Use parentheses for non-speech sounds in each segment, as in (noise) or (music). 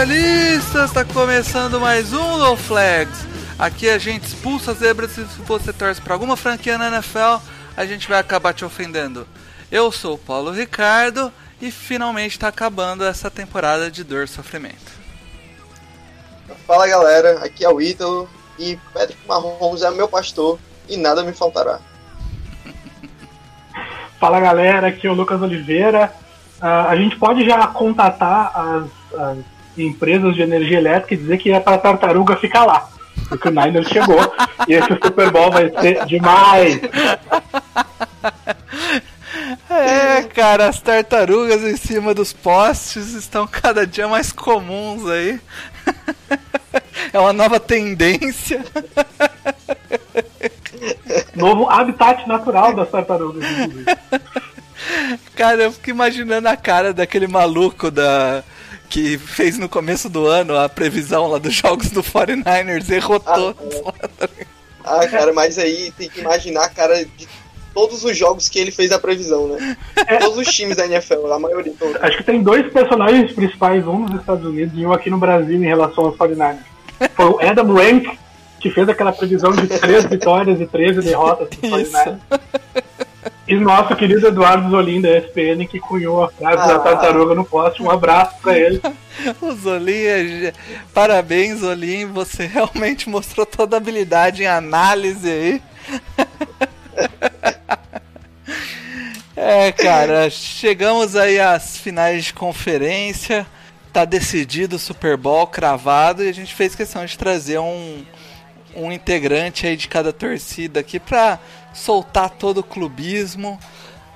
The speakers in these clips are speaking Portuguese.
Especialistas! Tá começando mais um No Flags. Aqui a gente expulsa zebras e se você torce pra alguma franquia na NFL, a gente vai acabar te ofendendo. Eu sou o Paulo Ricardo e finalmente tá acabando essa temporada de dor e sofrimento. Fala galera, aqui é o Ítalo e Patrick Mahomes é meu pastor e nada me faltará. (laughs) Fala galera, aqui é o Lucas Oliveira. Ah, a gente pode já contatar as, as empresas de energia elétrica e dizer que é para tartaruga ficar lá. Porque o Niners chegou e esse Super Bowl vai ser demais. É, cara, as tartarugas em cima dos postes estão cada dia mais comuns aí. É uma nova tendência. Novo habitat natural das tartarugas, inclusive. Cara, eu fico imaginando a cara daquele maluco da que fez no começo do ano a previsão lá dos jogos do 49ers, errou Ah, todos. Ah, cara, mas aí tem que imaginar a cara de todos os jogos que ele fez a previsão, né? Todos os times da NFL, a maioria. todos. Acho que tem dois personagens principais, um nos Estados Unidos e um aqui no Brasil em relação aos 49ers. Foi o Adam Rank, que fez aquela previsão de 3 vitórias e 13 derrotas Isso. 49ers. E nosso querido Eduardo Zolim da ESPN, que cunhou a frase da Ah. tartaruga no poste. Um abraço pra ele. (laughs) O Zolim, é- parabéns, Zolim, você realmente mostrou toda a habilidade em análise aí. (laughs) É, cara, chegamos aí às finais de conferência, tá decidido o Super Bowl cravado e a gente fez questão de trazer um, um integrante aí de cada torcida aqui pra soltar todo o clubismo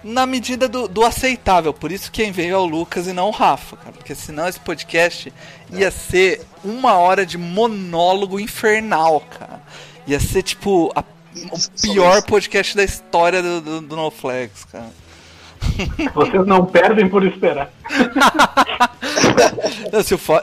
na medida do, do aceitável. Por isso quem veio é o Lucas e não o Rafa, cara. Porque senão esse podcast ia ser uma hora de monólogo infernal, cara. Ia ser tipo a- o pior podcast da história do, do, do No Flags, cara. Vocês não perdem por esperar. (laughs) Não, se o Fo-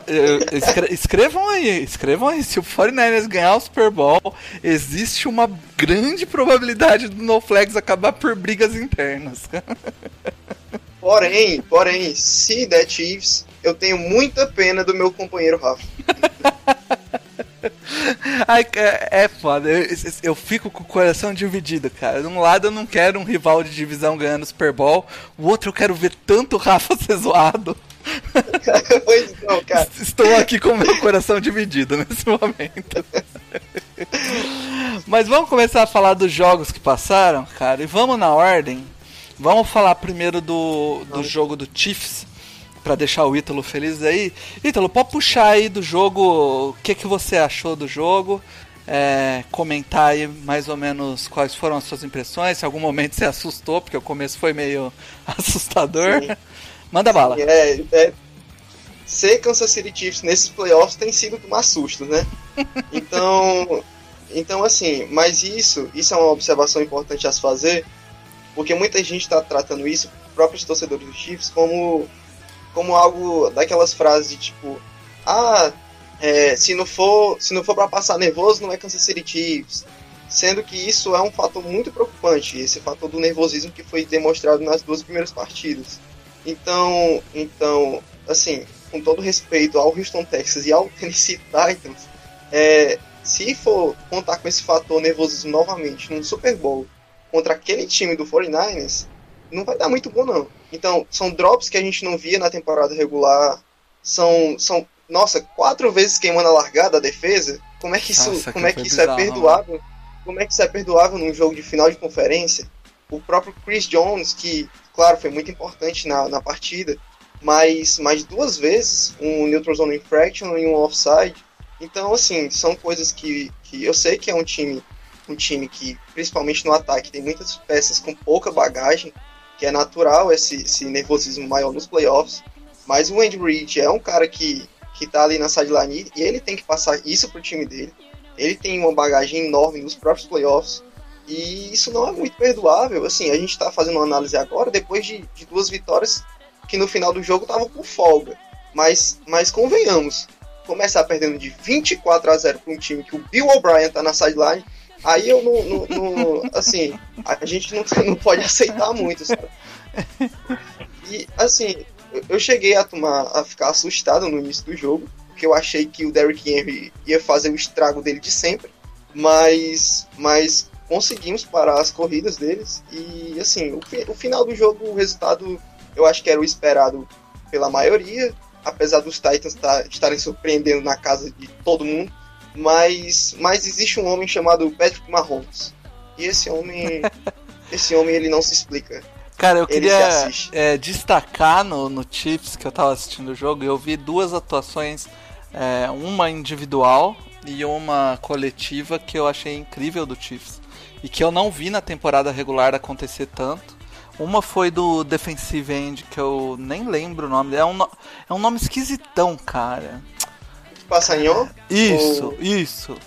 escre- escrevam aí, escrevam aí. Se o 49ers ganhar o Super Bowl, existe uma grande probabilidade do No Flags acabar por brigas internas. (laughs) Porém, porém, se der Chiefs, eu tenho muita pena do meu companheiro Rafa. (laughs) Ai, é, foda. Eu, eu fico com o coração dividido, cara. De um lado eu não quero um rival de divisão ganhando Super Bowl, o outro eu quero ver tanto o Rafa (laughs) ser zoado. (laughs) pois não, cara. Estou aqui com o meu coração dividido nesse (laughs) momento. Mas vamos começar a falar dos jogos que passaram, cara. E vamos na ordem. Vamos falar primeiro do, do jogo do Chiefs, pra deixar o Ítalo feliz aí. Ítalo, pode puxar aí do jogo o que, que você achou do jogo. é, comentar aí mais ou menos quais foram as suas impressões. Se em algum momento você assustou, porque o começo foi meio (laughs) assustador. Sim. Manda bala. É, é, ser Kansas City Chiefs nesses playoffs tem sido tomar susto, né? (laughs) Então, então assim, mas isso, isso é uma observação importante a se fazer, porque muita gente está tratando isso, próprios torcedores dos Chiefs, como, como algo daquelas frases de tipo, ah, é, se não for, se não for para passar nervoso, não é Kansas City. Sendo que isso é um fator muito preocupante, esse fator do nervosismo que foi demonstrado nas duas primeiras partidas. Então, então, assim, com todo respeito ao Houston Texas e ao (laughs) Tennessee Titans, é, se for contar com esse fator nervosismo novamente num Super Bowl contra aquele time do 49ers, não vai dar muito bom não. Então, são drops que a gente não via na temporada regular, são, são nossa, quatro vezes queimando a largada a defesa. Como é que isso, Nossa, como é foi que isso é bizarro, perdoável? Como é que isso é perdoável num jogo de final de conferência? O próprio Chris Jones, que, claro, foi muito importante na, na partida, mas mais duas vezes um neutral zone infraction e um offside. Então, assim, são coisas que, que eu sei que é um time um time que, principalmente no ataque, tem muitas peças com pouca bagagem, que é natural esse, esse nervosismo maior nos playoffs. Mas o Andy Reid é um cara que, que tá ali na sideline e ele tem que passar isso pro time dele. Ele tem uma bagagem enorme nos próprios playoffs. E isso não é muito perdoável. Assim, a gente tá fazendo uma análise agora, depois de, de duas vitórias que no final do jogo estavam com folga. Mas, mas convenhamos, começar perdendo de 24 a 0 para um time que o Bill O'Brien tá na sideline, aí eu não, não- não- assim, a gente não, (laughs) não pode aceitar muito, sabe? E assim, eu- cheguei a tomar a ficar assustado no início do jogo, porque eu achei que o Derrick Henry ia fazer o estrago dele de sempre, mas mas conseguimos parar as corridas deles e assim, o, o final do jogo, o resultado eu acho que era o esperado pela maioria, apesar dos Titans tá- estarem surpreendendo na casa de todo mundo, mas, mas existe um homem chamado Patrick Mahomes. E esse homem, (laughs) esse homem ele não se explica. Cara, eu Ele queria é, destacar no, no Chiefs que eu tava assistindo o jogo, eu vi duas atuações, é, uma individual e uma coletiva que eu achei incrível do Chiefs. E que eu não vi na temporada regular acontecer tanto. Uma foi do Defensive End, que eu nem lembro o nome. É um, é um nome esquisitão, cara. Passanhão? Isso, Ou- isso.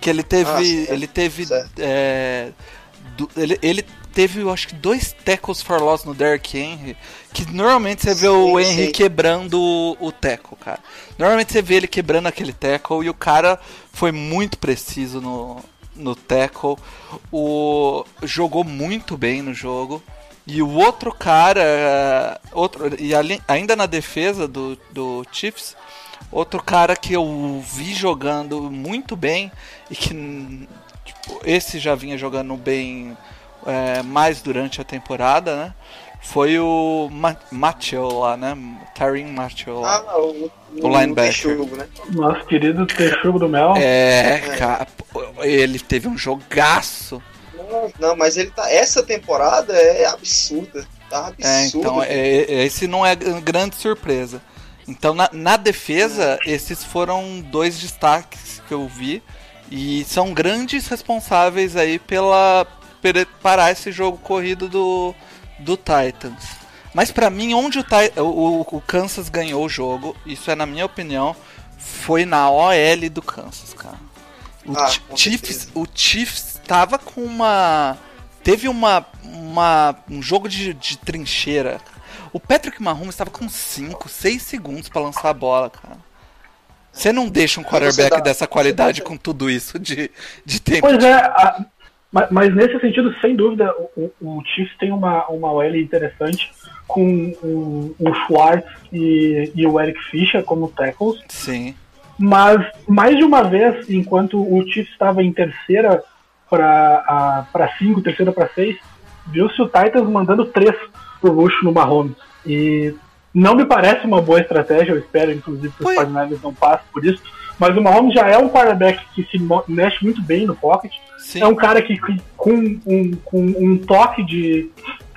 Que ele teve. Ah, ele teve. é, do- ele, ele teve, eu acho que, dois tackles for loss no Derrick Henry. Que normalmente você vê o Sim, Henry sim. quebrando o, o tackle, cara. Normalmente você vê ele quebrando aquele tackle e o cara foi muito preciso no, no tackle. O, jogou muito bem no jogo. E o outro cara, outro, e ali- ainda na defesa do, do Chiefs, outro cara que eu vi jogando muito bem e que tipo, esse já vinha jogando bem é, mais durante a temporada, né? Foi o Ma lá, né? Tyrin Mathieu lá. Ah, o, O linebacker. Texugo, né? Nosso querido Texugo do Mel. É, cara, ele teve um jogaço. Não, não, mas ele tá. Essa temporada é absurda. Tá É, absurda. então, é, é- esse não é grande surpresa. Então, na, na defesa, esses foram dois destaques que eu vi. E são grandes responsáveis aí pela parar esse jogo corrido do, do Titans. Mas pra mim, onde o, o, o Kansas ganhou o jogo, isso é na minha opinião, foi na OL do Kansas, cara. O, Ah, Chiefs, o Chiefs tava com uma. Teve uma, uma um jogo de, de trincheira. O Patrick Mahomes estava com 5, 6 segundos pra lançar a bola, cara. Você não deixa um quarterback dá- dessa qualidade com tudo isso de, de tempo. Pois é, a- ma- mas, nesse sentido, sem dúvida, o, o, o Chiefs tem uma, uma OL interessante com o, o Schwartz e, e o Eric Fischer como tackles. Sim. Mas, mais de uma vez, enquanto o Chiefs estava em terceira para cinco, terceira para seis, viu-se o Titans mandando três pro rush no Mahomes. E não me parece uma boa estratégia, eu espero, inclusive, que os 49ers não passem por isso. Mas o Mahomes já é um quarterback que se mexe muito bem no pocket. Sim. É um cara que, que com, um, com um toque de,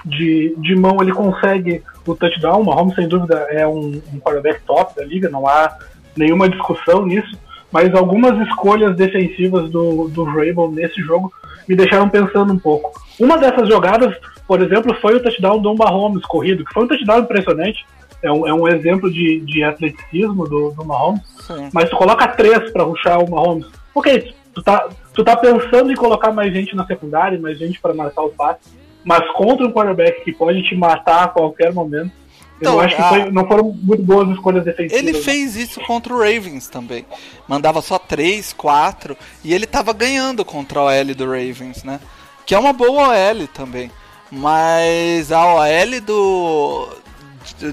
de, de mão ele consegue o touchdown. O Mahomes, sem dúvida, é um, um quarterback top da liga, não há nenhuma discussão nisso. Mas algumas escolhas defensivas do, do Vrabel nesse jogo me deixaram pensando um pouco. Uma dessas jogadas, por exemplo, foi o touchdown do Mahomes corrido, que foi um touchdown impressionante. É um, é um exemplo de, de atleticismo do, do Mahomes Sim. mas tu coloca três pra ruxar o Mahomes. Ok, tu tá, tu tá pensando em colocar mais gente na secundária, mais gente pra marcar o passe, mas contra um quarterback que pode te matar a qualquer momento, Então, eu acho que a- foi- não foram muito boas escolhas defensivas. Ele né? fez isso contra o Ravens também. Mandava só 3, 4 e ele tava ganhando contra a OL do Ravens, né? Que é uma boa OL também. Mas a OL do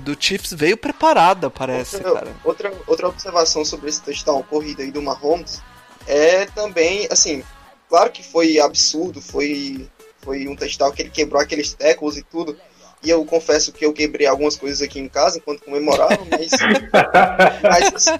do Chiefs veio preparada, parece, outra, cara. outra, outra observação sobre esse touchdown corrida aí do Mahomes é também, assim, claro que foi absurdo, foi, foi um touchdown que ele quebrou aqueles tackles e tudo. E eu confesso que eu quebrei algumas coisas aqui em casa enquanto comemorava, mas. (laughs) mas, assim-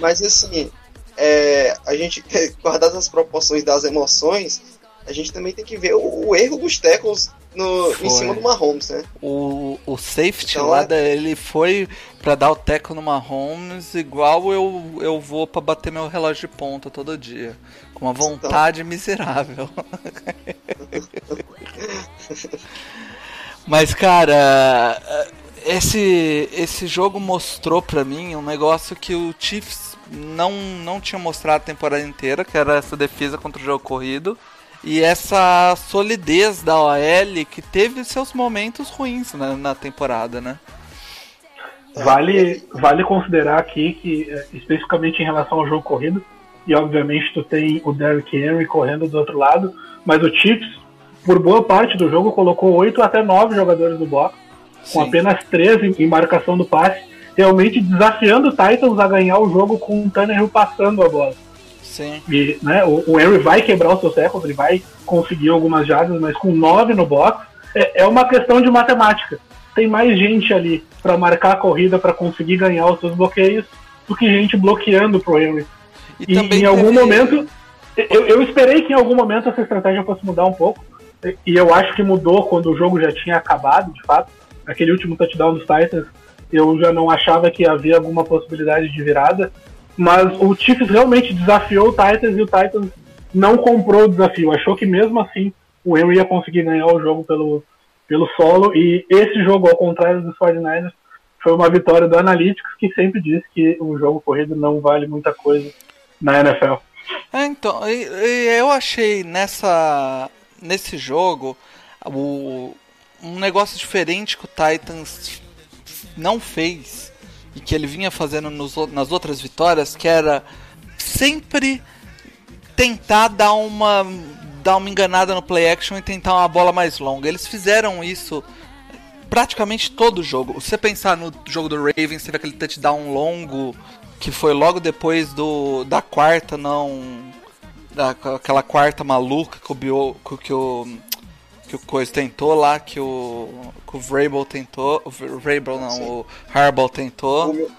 mas assim, é, a gente, (laughs) guardadas as proporções das emoções, a gente também tem que ver o, o erro dos tackles no, Foi. em cima do Mahomes, né? O, o safety Então, lá, é- ele foi pra dar o teco no Mahomes igual eu, eu vou pra bater meu relógio de ponta todo dia. Com uma vontade miserável. Mas, cara, esse, esse jogo mostrou pra mim um negócio que o Chiefs não, não tinha mostrado a temporada inteira, que era essa defesa contra o jogo corrido. E essa solidez da OL que teve seus momentos ruins na, na temporada, né? Vale, vale considerar aqui que, eh, especificamente em relação ao jogo corrido, e obviamente tu tem o Derrick Henry correndo do outro lado, mas o Chiefs, por boa parte do jogo, colocou 8 até 9 jogadores no box, com apenas 13 em marcação do passe, realmente desafiando o Titans a ganhar o jogo com o Tannehill passando a bola. Sim. E, né, o, o Henry vai quebrar o seu tackle, ele vai conseguir algumas jardas, mas com 9 no box, é, é uma questão de matemática. Tem mais gente ali para marcar a corrida, para conseguir ganhar os seus bloqueios, do que gente bloqueando pro Henry. E, E em algum teve- momento, eu, eu esperei que em algum momento essa estratégia fosse mudar um pouco, e- e eu acho que mudou quando o jogo já tinha acabado, de fato. Aquele último touchdown dos Titans, eu já não achava que havia alguma possibilidade de virada, mas o Chiefs realmente desafiou o Titans e o Titans não comprou o desafio. Achou que mesmo assim o Henry ia conseguir ganhar o jogo pelo, pelo solo, e esse jogo, ao contrário dos 49ers, foi uma vitória do Analytics, que sempre diz que o jogo corrido não vale muita coisa na NFL. É, então, eu achei nessa nesse jogo o, um negócio diferente que o Titans não fez e que ele vinha fazendo nos nas outras vitórias, que era sempre tentar dar uma dar uma enganada no play action e tentar uma bola mais longa. Eles fizeram isso praticamente todo o jogo. Se você pensar no jogo do Ravens, teve aquele touchdown longo que foi logo depois do da quarta não aquela quarta maluca que o que o que o Coisa tentou lá, que o que o Vrabel tentou, o Vrabel não, Sim. o Harbaugh tentou.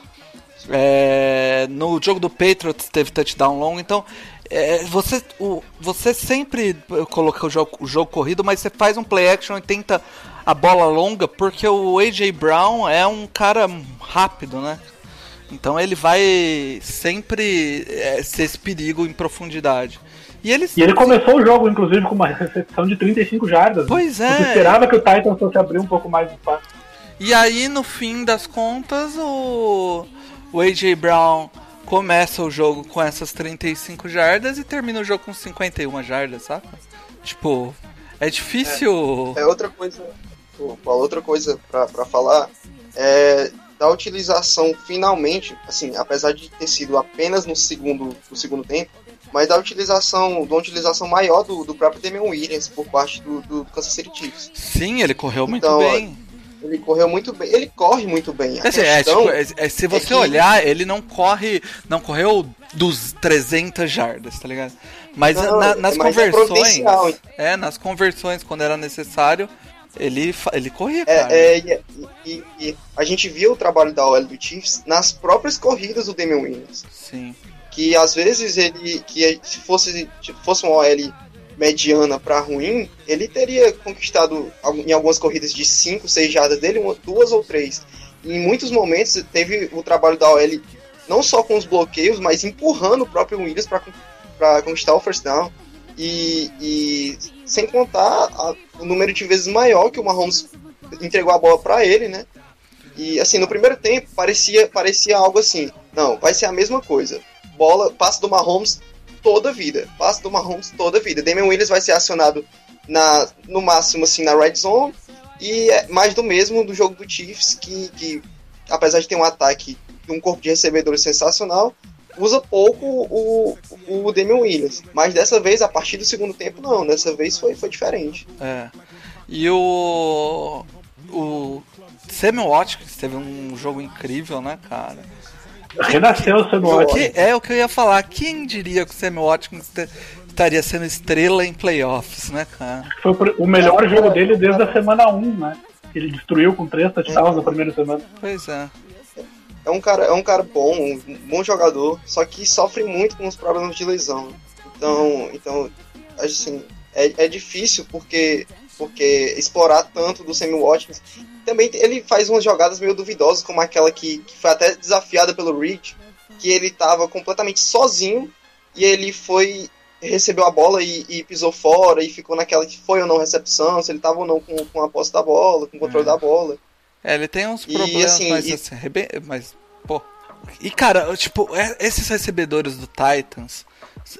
É, no jogo do Patriots teve touchdown longo, então é, você, o, você sempre coloca o jogo, o jogo corrido, mas você faz um play action e tenta a bola longa, porque o AJ Brown é um cara rápido, né? Então ele vai sempre é, ser esse perigo em profundidade. E eles E ele começou o jogo, inclusive, com uma recepção de 35 jardas. Pois é. Você esperava que o Titans fosse abrir um pouco mais de espaço. E aí, no fim das contas, o, o AJ Brown começa o jogo com essas 35 jardas e termina o jogo com 51 jardas, saca? Tipo, é difícil. É outra coisa, pô, Paulo, outra coisa pra, pra falar é da utilização finalmente, assim, apesar de ter sido apenas no segundo, no segundo tempo, mas da utilização, de uma utilização maior do, do próprio Damian Williams por parte do, do Kansas City Chiefs. Sim, ele correu muito Então, bem. Ele correu muito bem, ele corre muito bem. A Assim, é, questão- tipo, é- é- se você que- olhar, ele não corre. Não correu dos 300 jardas, tá ligado? Mas Não, na- nas mas é conversões. É, nas conversões, quando era necessário, ele, ele corria, É, cara. é, e, e- e a gente viu o trabalho da OL do Chiefs nas próprias corridas do Damian Williams. Sim. Que às vezes ele que se fosse se fosse uma OL mediana para ruim, ele teria conquistado em algumas corridas de 5, 6 jardas dele, uma- duas ou três. E em muitos momentos teve o trabalho da OL não só com os bloqueios, mas empurrando o próprio Williams para conquistar o first down. E, e sem contar a- o número de vezes maior que o Mahomes entregou a bola para ele, né? E assim, no primeiro tempo parecia, parecia algo assim, não, vai ser a mesma coisa. Bola, passe do Mahomes toda vida. Passe do Mahomes toda vida. Damian Williams vai ser acionado na, no máximo assim na red zone e é mais do mesmo do jogo do Chiefs que, que apesar de ter um ataque e um corpo de recebedores sensacional, usa pouco o, o Damian Williams. Mas dessa vez, a partir do segundo tempo, não. Dessa vez foi, foi diferente. É. E o. O. Samuel Watkins teve um jogo incrível, né, cara? Renasceu o Samuel Eu- Watkins. Que, é o que eu ia falar. Quem diria que o Samuel Watkins estaria sendo estrela em playoffs, né, cara? Foi o melhor jogo dele desde a semana 1, né? Ele destruiu com três touchdowns na primeira semana. Pois é. É um cara, é um cara bom, um bom jogador, só que sofre muito com os problemas de lesão. Então, então assim, é, é difícil porque porque explorar tanto do Sammy Watkins. Também ele faz umas jogadas meio duvidosas, como aquela que, que foi até desafiada pelo Reed, que ele tava completamente sozinho e ele foi recebeu a bola e, e pisou fora e ficou naquela que foi ou não recepção, se ele tava ou não com, com a posse da bola, com o controle É. da bola. É, ele tem uns E, problemas, assim, mas e- assim, mas, pô. E cara, tipo, é- esses recebedores do Titans,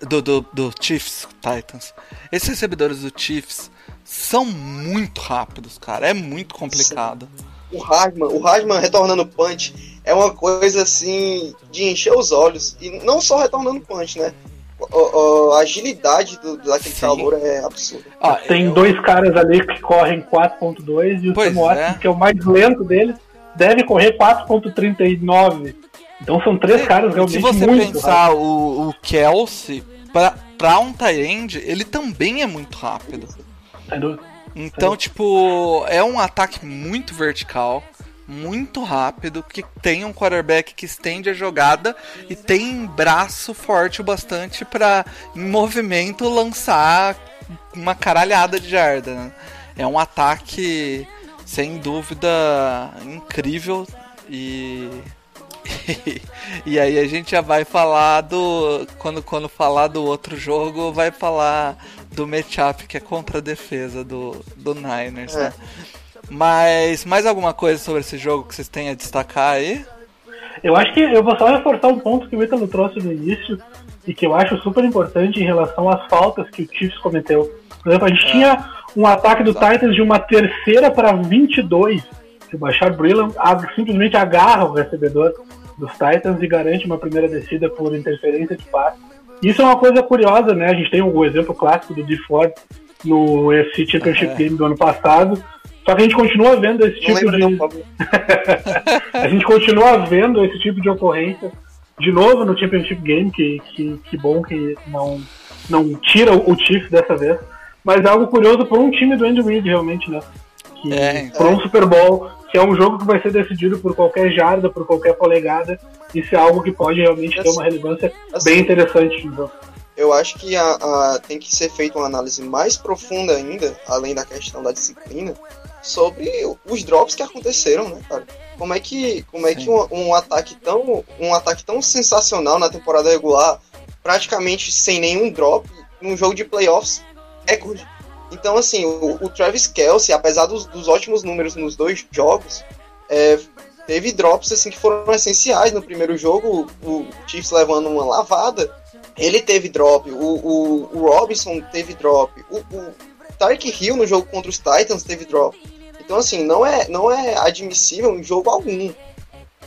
do, do, do Chiefs Titans, esses recebedores do Chiefs são muito rápidos, cara. É muito complicado. O Hardman, o Hardman retornando punch é uma coisa assim de encher os olhos. E não só retornando punch, né? O- o- a agilidade do, daquele Sim. calor é absurda. Ó, Tem eu- dois caras ali que correm 4.2 e o Pois Sam Watkins, é. que é o mais lento deles, deve correr 4.39. Então são três caras Se realmente você muito pensar o, o Kelsey, pra, pra um tie-end, ele também é muito rápido. Então, tipo, é um ataque muito vertical, muito rápido, que tem um quarterback que estende a jogada e tem braço forte o bastante pra, em movimento, lançar uma caralhada de jarda. né? É um ataque, sem dúvida, incrível e. (laughs) e aí a gente já vai falar do. Quando, quando falar do outro jogo, vai falar do matchup que é contra a defesa do, do Niners, né? Mas mais alguma coisa sobre esse jogo que vocês têm a destacar aí? Eu acho que eu vou só reforçar um ponto que o Ítalo trouxe no início e que eu acho super importante em relação às faltas que o Chiefs cometeu. Por exemplo, a gente tinha um ataque do Titans de uma terceira para 22, que o Bashar Brillan simplesmente agarra o recebedor dos Titans e garante uma primeira descida por interferência de passe. Isso é uma coisa curiosa, né? A gente tem o exemplo clássico do D Ford no UFC Championship É. Game do ano passado. Só que a gente continua vendo esse Não tipo de, não, (laughs) a gente continua vendo esse tipo de ocorrência de novo no Championship Game, que, que, que bom que não, não tira o Chiefs dessa vez. Mas é algo curioso por um time do Andy Reid, realmente, né? Que, É, por um Super Bowl, que é um jogo que vai ser decidido por qualquer jarda, por qualquer polegada. Isso é algo que pode realmente ter uma relevância Assim, bem interessante no jogo. eu acho que a, a- tem que ser feita uma análise mais profunda ainda, além da questão da disciplina, sobre os drops que aconteceram, né, cara? Como é que, como é que um, um ataque tão, um ataque tão sensacional na temporada regular, praticamente sem nenhum drop, num jogo de playoffs, recorde. Então, assim, o, o Travis Kelsey, apesar dos, dos ótimos números nos dois jogos, é, teve drops assim que foram essenciais no primeiro jogo, o, o Chiefs levando uma lavada, ele teve drop, o, o, o Robinson teve drop, o, o Hill no jogo contra os Titans teve drop. Então, assim, não é, não é admissível em jogo algum.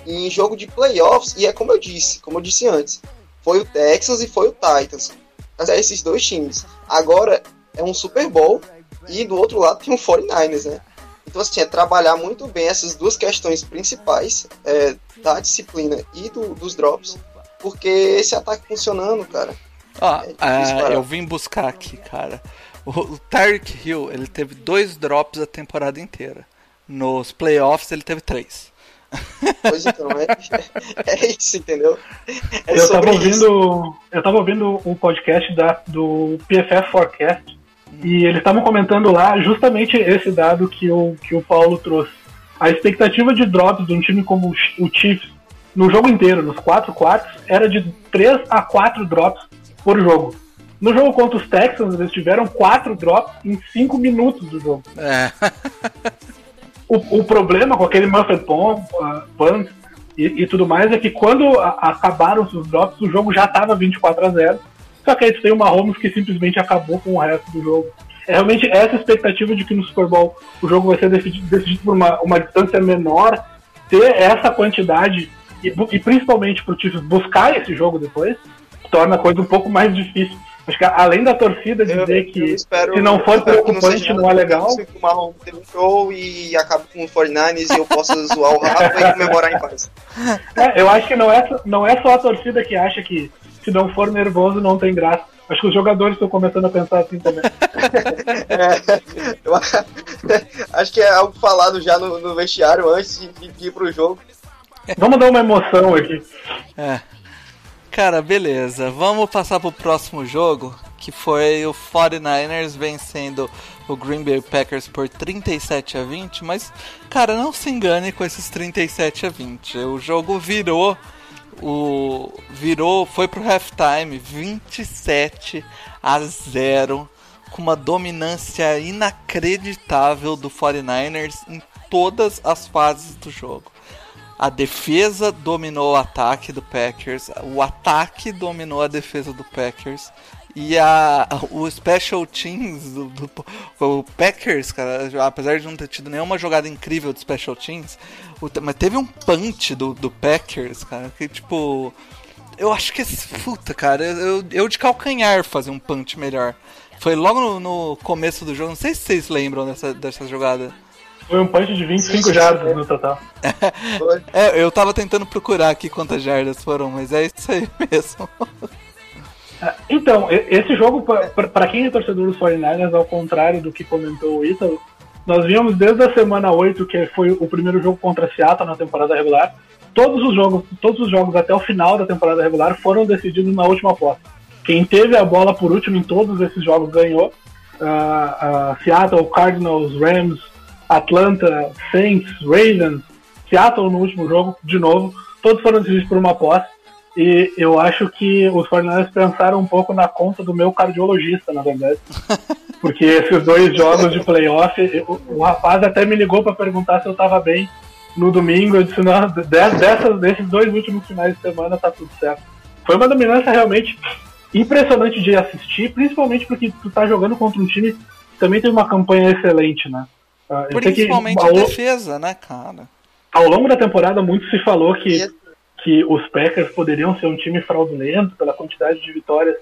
Em jogo de playoffs, e é como eu disse, como eu disse antes, foi o Texans e foi o Titans. É esses dois times. Agora é um Super Bowl e do outro lado tem um 49ers, né? Então, assim, é trabalhar muito bem essas duas questões principais é, da disciplina e do- dos drops, porque esse ataque funcionando, cara. Ó, É ah, eu vim buscar aqui, cara. O, o Tyreek Hill, ele teve dois drops a temporada inteira. Nos playoffs ele teve três. Pois então, é, é isso, entendeu? É eu tava isso. ouvindo. Eu tava ouvindo o podcast da, do PFF Forecast e eles estavam comentando lá justamente esse dado que o, que o Paulo trouxe. A expectativa de drops de um time como o Ch- o Chiefs no jogo inteiro, nos quatro quartos, era de 3 a 4 drops por jogo. No jogo contra os Texans, eles tiveram quatro drops em 5 minutos do jogo. É. (laughs) O, o problema com aquele Muffet Bomb, uh, Punt e, e tudo mais é que quando a- acabaram os drops, o jogo já estava 24 a 0 Só que aí tu tem o Mahomes que simplesmente acabou com o resto do jogo. É realmente essa expectativa de que no Super Bowl o jogo vai ser decidido, decidido por uma, uma distância menor, ter essa quantidade e, e principalmente para o Chiefs buscar esse jogo depois, torna a coisa um pouco mais difícil. Acho que além da torcida dizer eu que espero- se não for preocupante seja não é legal, Se o teve um show e acaba com o 49ers e eu possa (laughs) zoar o Rafa e comemorar em paz. É, eu acho que não é, não é só a torcida que acha que se não for nervoso não tem graça. Acho que os jogadores estão começando a pensar assim também. (laughs) É, eu (laughs) acho que é algo falado já no, no vestiário antes de, de ir pro jogo. Vamos dar uma emoção aqui. É. Cara, beleza. Vamos passar pro próximo jogo, que foi o 49ers vencendo o Green Bay Packers por 37 a 20, mas cara, não se engane com esses 37 a 20. O jogo virou o virou, foi pro halftime 27 a 0 com uma dominância inacreditável do 49ers em todas as fases do jogo. A defesa dominou o ataque do Packers, o ataque dominou a defesa do Packers e a, o Special Teams do, do Packers, cara, apesar de não ter tido nenhuma jogada incrível de Special Teams, mas teve um punch do, do Packers, cara, que tipo. Eu acho que. Puta, cara, eu, eu de calcanhar fazer um punch melhor. Foi logo no, no começo do jogo, não sei se vocês lembram dessa, dessa jogada. Foi um punch de 25 jardas no total. (laughs) É, eu tava tentando procurar aqui quantas jardas foram, mas é isso aí (laughs) mesmo. Então, e- esse jogo, para quem é torcedor dos 49ers, ao contrário do que comentou o Ítalo, nós vimos desde a semana 8, que foi o primeiro jogo contra Seattle na temporada regular, todos os jogos, todos os jogos até o final da temporada regular foram decididos na última posse. Quem teve a bola por último em todos esses jogos ganhou. Ah, ah, Seattle, Cardinals, Rams, Atlanta, Saints, Ravens, Seattle no último jogo, de novo, todos foram decididos por uma posse. E eu acho que os 49ers pensaram um pouco na conta do meu cardiologista, na verdade. (laughs) Porque esses dois jogos de playoff, eu- o rapaz até me ligou para perguntar se eu tava bem no domingo. Eu disse, não, de- dessas, desses dois últimos finais de semana tá tudo certo. Foi uma dominância realmente impressionante de assistir, principalmente porque tu tá jogando contra um time que também tem uma campanha excelente, né? Ah, eu sei que Principalmente ao, a defesa, né, cara? ao longo da temporada muito se falou que E- que os Packers poderiam ser um time fraudulento pela quantidade de vitórias,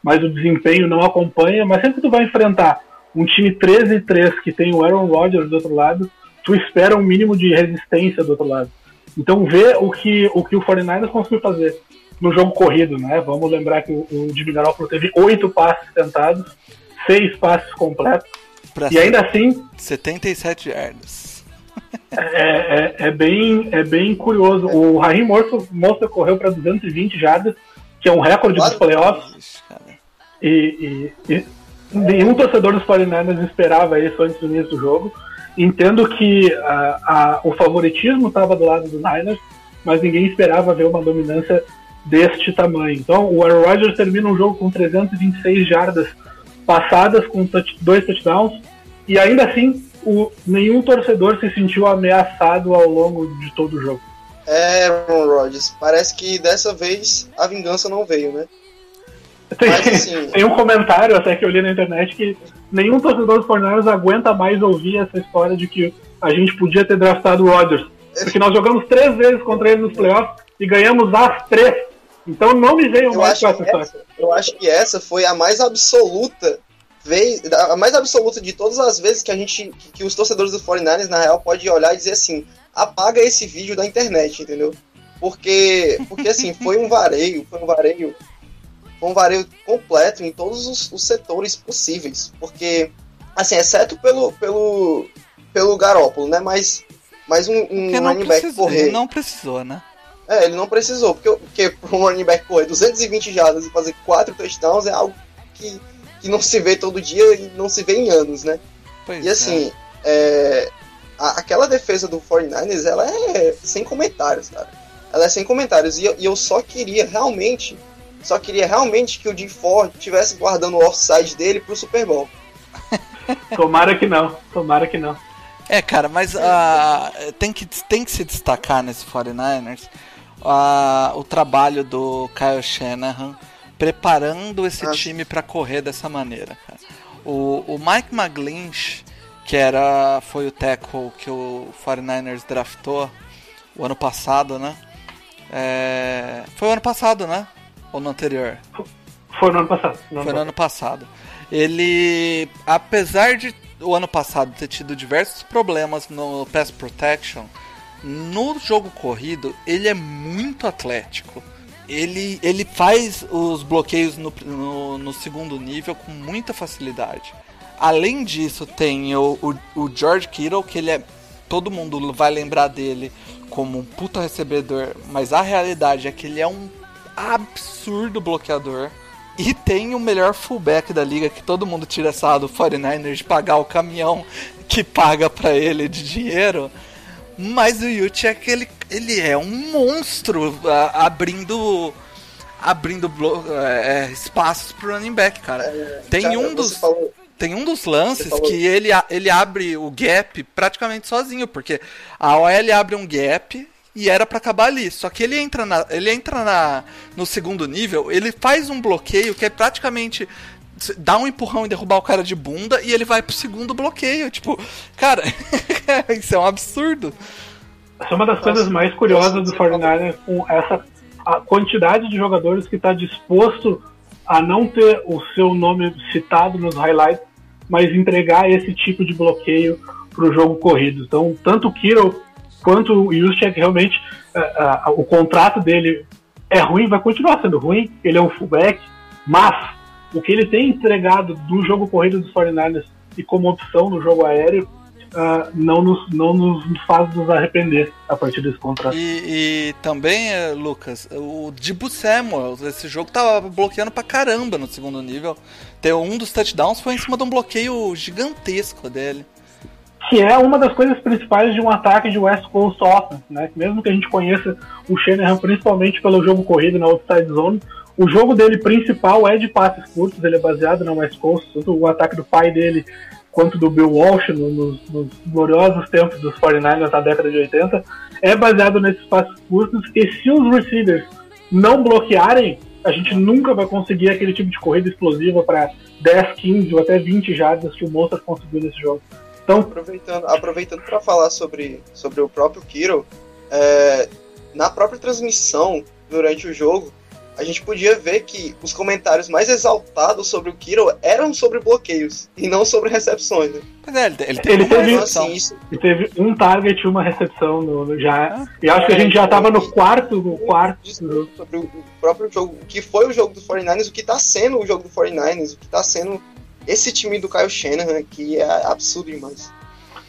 mas o desempenho não acompanha. Mas sempre que tu vai enfrentar um time 13 e 3 que tem o Aaron Rodgers do outro lado, tu espera um mínimo de resistência do outro lado. Então vê o que o, que o 49ers conseguiu fazer no jogo corrido, né? Vamos lembrar que o, o Jimmy Garoppolo teve oito passes tentados, seis passes completos, Pra e ainda assim 77 yardas. É, é, é bem, é bem curioso. O Raheem Monster, correu para 220 jardas, que é um recorde dos playoffs. E, e- e nenhum torcedor dos 49ers esperava isso antes do início do jogo. Entendo que a- a- o favoritismo estava do lado dos Niners, mas ninguém esperava ver uma dominância deste tamanho. Então, o Aaron Rodgers termina um jogo com 326 jardas passadas, com dois touchdowns, e ainda assim, o- nenhum torcedor se sentiu ameaçado ao longo de todo o jogo. É, Aaron Rodgers. Parece que dessa vez a vingança não veio, né? Tem, Mas, assim- (laughs) tem um comentário até que eu li na internet que nenhum torcedor dos 49ers aguenta mais ouvir essa história de que a gente podia ter draftado o Rodgers. Porque nós jogamos três vezes contra ele nos playoffs e ganhamos as três. Então não me venham Eu mais com essa história. eu acho que essa foi a mais absoluta vez, a mais absoluta de todas as vezes que a gente, que os torcedores do 49ers na real pode olhar e dizer assim, apaga esse vídeo da internet, entendeu? Porque, porque assim, (laughs) foi um vareio, foi um vareio, foi um vareio completo em todos os, os setores possíveis, porque assim, exceto pelo pelo pelo Garópolo, né? Mas mas um, um running back precisou, correr. não precisou, né? É, ele não precisou, porque, porque um running back correr 220 jardas e fazer 4 touchdowns é algo que, que não se vê todo dia e não se vê em anos, né? Pois E assim, é, a- aquela defesa do 49ers, ela é sem comentários, cara. Ela é sem comentários. E eu, e eu só queria realmente, só queria realmente que o Jim Ford estivesse guardando o offside dele pro Super Bowl. (laughs) Tomara que não, tomara que não. É, cara, mas ah, tem, que, tem que se destacar nesse 49ers ah, o trabalho do Kyle Shanahan preparando esse Ah. time pra correr dessa maneira, cara. O, o Mike McGlinch, que era, foi o tackle que o 49ers draftou o ano passado, né? É, foi o ano passado, né? Ou no anterior? Foi no ano passado. no Foi no ano passado. Ele, apesar de o ano passado ter tido diversos problemas no pass protection, no jogo corrido ele é muito atlético. Ele, ele faz os bloqueios no, no, no segundo nível com muita facilidade. Além disso, tem o, o, o George Kittle, que ele é. Todo mundo vai lembrar dele como um puta recebedor, mas a realidade é que ele é um absurdo bloqueador. E tem o melhor fullback da liga, que todo mundo tira essa do 49ers de pagar o caminhão que paga pra ele de dinheiro. Mas o Juszczyk, ele, ele é um monstro a- abrindo abrindo blo- é, é, espaços pro running back, cara. tem Cara, um dos falou- tem um dos lances que ele, ele abre o gap praticamente sozinho, porque a OL abre um gap e era pra acabar ali. Só que ele entra, na, ele entra na, no segundo nível, ele faz um bloqueio que é praticamente dar um empurrão e derrubar o cara de bunda e ele vai pro segundo bloqueio. Tipo, cara, (laughs) isso é um absurdo. Essa é uma das Nossa, coisas mais curiosas do você 49ers com essa a quantidade de jogadores que está disposto a não ter o seu nome citado nos highlights, mas entregar esse tipo de bloqueio para o jogo corrido. Então, tanto o Kiro quanto o Juszczyk, realmente, ah, ah, o contrato dele é ruim, vai continuar sendo ruim, ele é um fullback, mas o que ele tem entregado do jogo corrido dos 49ers e como opção no jogo aéreo ah, não, nos, não nos faz nos arrepender a partir desse contrato. E, e também, eh, Lucas, o Dibu Samuel, esse jogo tava bloqueando pra caramba no segundo nível. Um dos touchdowns foi em cima de um bloqueio gigantesco dele. que é uma das coisas principais de um ataque de West Coast Offense, né? Mesmo que a gente conheça o Shanahan principalmente pelo jogo corrido na outside zone, o jogo dele principal é de passes curtos, ele é baseado na West Coast, o ataque do pai dele quanto do Bill Walsh no- nos, nos gloriosos tempos dos 49ers na década de 80, é baseado nesses passes curtos e se os receivers não bloquearem, a gente nunca vai conseguir aquele tipo de corrida explosiva para 10, 15 ou até 20 jardas que o Mostert conseguiu nesse jogo. Então, aproveitando, aproveitando para falar sobre, sobre o próprio Kiro, é, na própria transmissão durante o jogo, a gente podia ver que os comentários mais exaltados sobre o Kiro eram sobre bloqueios e não sobre recepções. Né? Mas é, ele, ele tem Ele teve- Então, assim, isso, E teve um target e uma recepção no, no- já. E acho que a gente já tava no quarto, no quarto. Sobre o próprio jogo, o que foi o jogo do 49ers, o que tá sendo o jogo do 49ers, o que tá sendo esse time do Kyle Shanahan, que é absurdo demais.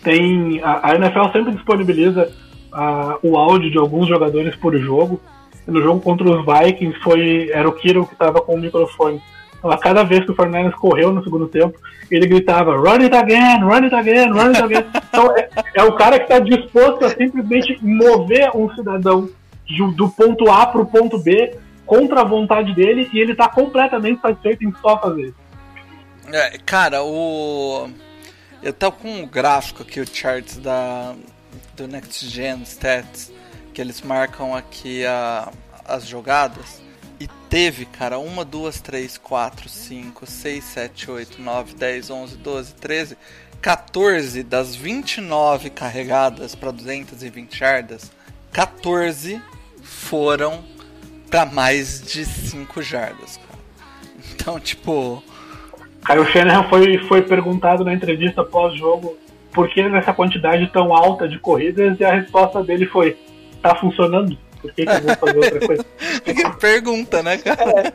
Tem a, a NFL sempre disponibiliza ah, o áudio de alguns jogadores por jogo. No jogo contra os Vikings foi era o Kiro que estava com o microfone. Então, a cada vez que o Fernandes correu no segundo tempo, ele gritava Run it again, run it again, run it again. (laughs) Então é, é o cara que está disposto a simplesmente mover um cidadão de- do ponto A para o ponto B contra a vontade dele e ele está completamente satisfeito em só fazer isso. É, cara, o. Eu tô com um gráfico aqui, o charts da do Next Gen Stats, que eles marcam aqui a, as jogadas. E teve, cara, 1, 2, 3, 4, 5, 6, 7, 8, 9, 10, 11, 12, 13, 14 das 29 carregadas para 220 jardas, 14 foram para mais de 5 jardas, cara. Então, tipo, Aí o Shanahan foi, foi perguntado na entrevista pós-jogo por que nessa quantidade tão alta de corridas e a resposta dele foi: tá funcionando? Por que, que eu vou fazer outra coisa? (laughs) Pergunta, né, cara?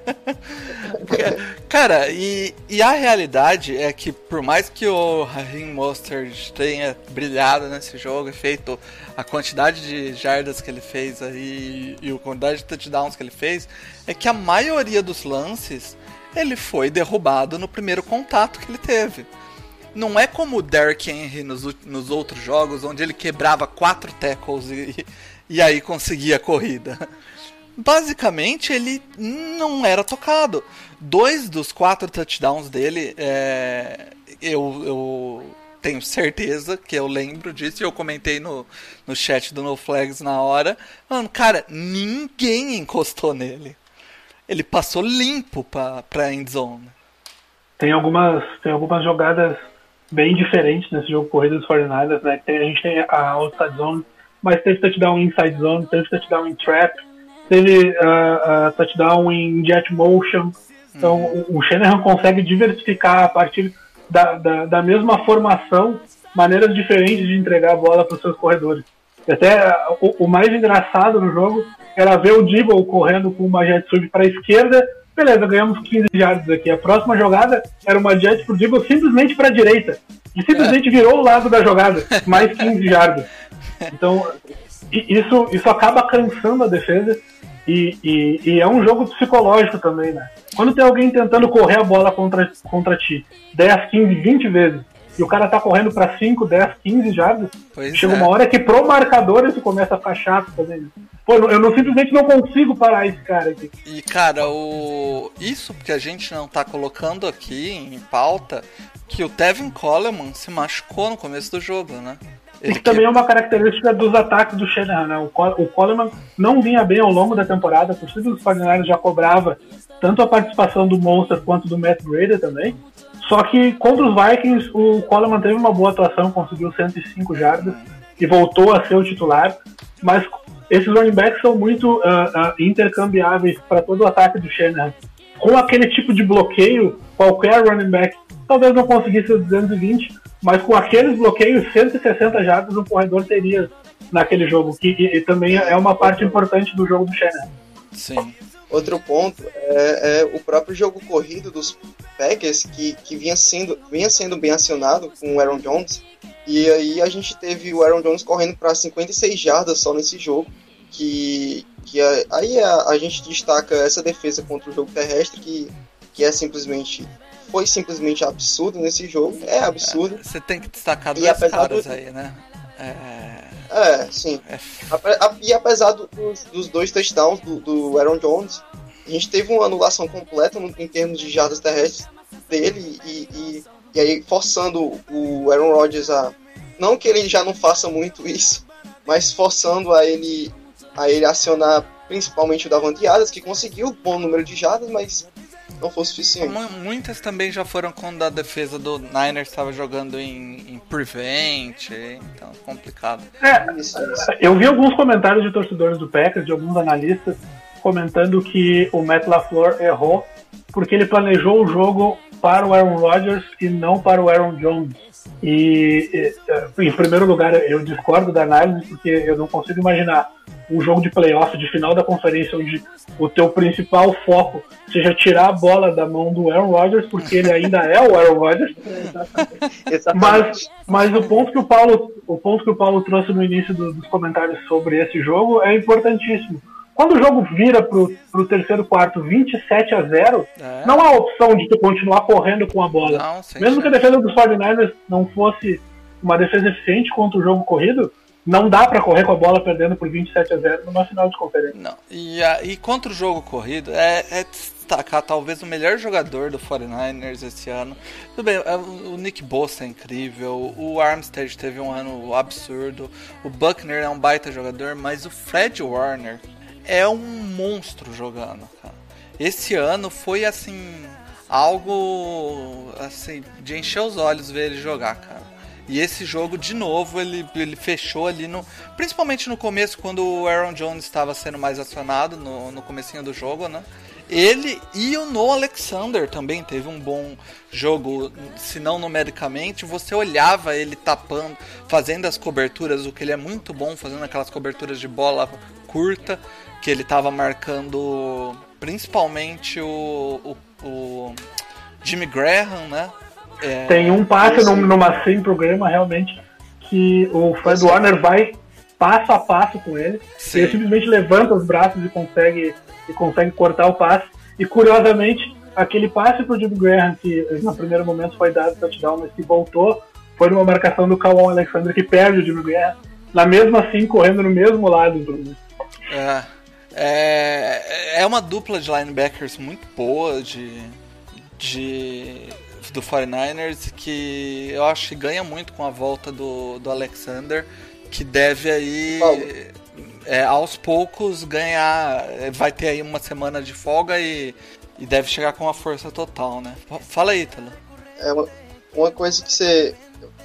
(laughs) cara, e, e a realidade é que por mais que o Raheem Mostert tenha brilhado nesse jogo e feito a quantidade de jardas que ele fez aí e a quantidade de touchdowns que ele fez, é que a maioria dos lances ele foi derrubado no primeiro contato que ele teve. Não é como o Derrick Henry nos, nos outros jogos, onde ele quebrava quatro tackles e, e aí conseguia a corrida. Basicamente, ele não era tocado. Dois dos quatro touchdowns dele, é, eu, eu tenho certeza que eu lembro disso e eu comentei no, no chat do No Flags na hora. Mano, cara, ninguém encostou nele. Ele passou limpo pra, pra endzone. Tem algumas, tem algumas jogadas bem diferentes nesse jogo corrido dos 49ers, né? Tem- a gente tem a outside zone, mas teve touchdown em inside zone, teve touchdown em trap, teve ah, ah, touchdown em jet motion. Então o, o Shanahan consegue diversificar a partir da, da, da mesma formação maneiras diferentes de entregar a bola para os seus corredores. E até ah, o, o mais engraçado no jogo era ver o Dibble correndo com uma jet sweep para a esquerda. Beleza, ganhamos 15 jardas aqui. A próxima jogada era uma jet pro Dibble simplesmente para a direita. E simplesmente virou o lado da jogada, mais 15 jardas. (laughs) Então, isso, isso acaba cansando a defesa. E, e, e é um jogo psicológico também, né? Quando tem alguém tentando correr a bola contra, contra ti 10, 15, 20 vezes, e o cara tá correndo pra 5, 10, 15 jardas, Pois chega é. uma hora que pro marcador isso começa a ficar chato fazer isso. Pô, eu não- eu não, simplesmente não consigo parar esse cara aqui. E cara, o isso que a gente não tá colocando aqui em pauta, que o Tevin Coleman se machucou no começo do jogo, né? Ele Isso também é uma característica dos ataques do Shanahan, né? O, Col- o Coleman não vinha bem ao longo da temporada, a torcida dos 49ers já cobrava tanto a participação do Monster quanto do Matt Breda também. Só que contra os Vikings, o Coleman teve uma boa atuação, conseguiu 105 jardas e voltou a ser o titular. Mas esses running backs são muito ah, ah, intercambiáveis para todo o ataque do Shanahan. Com aquele tipo de bloqueio, qualquer running back talvez não conseguisse os 220, mas com aqueles bloqueios, 160 jardas o corredor teria naquele jogo, que e, e também é uma parte importante do jogo do Shanahan. Sim. Outro ponto é, é o próprio jogo corrido dos Packers, que, que vinha, sendo, vinha sendo bem acionado com o Aaron Jones. E aí a gente teve o Aaron Jones correndo para 56 jardas só nesse jogo. Que, que aí a, a gente destaca essa defesa contra o jogo terrestre, que, que é simplesmente. Foi simplesmente absurdo nesse jogo. É absurdo. Você tem que destacar E dois caras do- aí, né? É, É, sim. é E apesar do- dos, dos dois touchdowns do, do Aaron Jones, a gente teve uma anulação completa no- em termos de jardas terrestres dele e, e, e aí forçando o Aaron Rodgers a. Não que ele já não faça muito isso, mas forçando a ele a ele acionar principalmente o Davante Adams, que conseguiu um bom número de jardas, mas não foi suficiente. Mu- Muitas também já foram quando a defesa do Niners estava jogando em, em prevent, então complicado. É, Isso, isso. eu vi alguns comentários de torcedores do Packers, de alguns analistas, comentando que o Matt LaFleur errou porque ele planejou o jogo para o Aaron Rodgers e não para o Aaron Jones. E, e, em primeiro lugar, eu discordo da análise porque eu não consigo imaginar um jogo de playoff de final da conferência onde o teu principal foco seja tirar a bola da mão do Aaron Rodgers, porque ele ainda é o Aaron Rodgers. (laughs) Mas, mas o ponto que o Paulo, o ponto que o Paulo trouxe no início do- dos comentários sobre esse jogo é importantíssimo. Quando o jogo vira pro, pro terceiro quarto 27 a 0, É. não há opção de tu continuar correndo com a bola. Não, Mesmo que a defesa dos 49ers não fosse uma defesa eficiente contra o jogo corrido, não dá pra correr com a bola perdendo por 27 a 0 numa final de conferência. Não. E, a- e contra o jogo corrido, é, é destacar talvez o melhor jogador do 49ers esse ano. Tudo bem, é, o o Nick Bosa é incrível, o Armstead teve um ano absurdo, o Buckner é um baita jogador, mas o Fred Warner é um monstro jogando, cara. Esse ano foi assim algo assim de encher os olhos ver ele jogar, cara. E esse jogo, de novo, ele, ele fechou ali no. Principalmente no começo, quando o Aaron Jones estava sendo mais acionado no, no comecinho do jogo, né? Ele e o Noah Alexander também teve um bom jogo, se não numericamente, você olhava ele tapando, fazendo as coberturas, o que ele é muito bom, fazendo aquelas coberturas de bola curta, que ele estava marcando principalmente o, o, o Jimmy Graham, né? É, Tem um passe Sim. num- numa sim programa realmente que o Fred Warner vai passo a passo com ele. Sim. Ele simplesmente levanta os braços e consegue, e consegue cortar o passe. E curiosamente, aquele passe pro Jimmy Graham, que no primeiro momento foi dado touchdown, mas que voltou, foi numa marcação do Kawan Alexander que perde o Jimmy Graham. Na mesma assim, correndo no mesmo lado. do- É, é, é uma dupla de linebackers muito boa de, de do 49ers que eu acho que ganha muito com a volta do, do Alexander, que deve aí é, aos poucos ganhar, é, vai ter aí uma semana de folga e, e deve chegar com uma força total, né? Fala aí, Ítalo. É uma, uma coisa que você.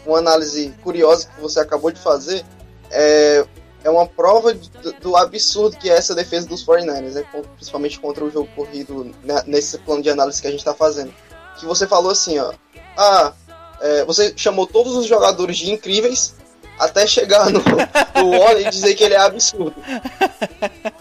Uma análise curiosa que você acabou de fazer é, é uma prova do, do absurdo que é essa defesa dos 49ers, né? principalmente contra o jogo corrido, nesse plano de análise que a gente está fazendo. Que você falou assim, ó. Ah, é, você chamou todos os jogadores de incríveis até chegar no, (laughs) no Warner e dizer que ele é absurdo.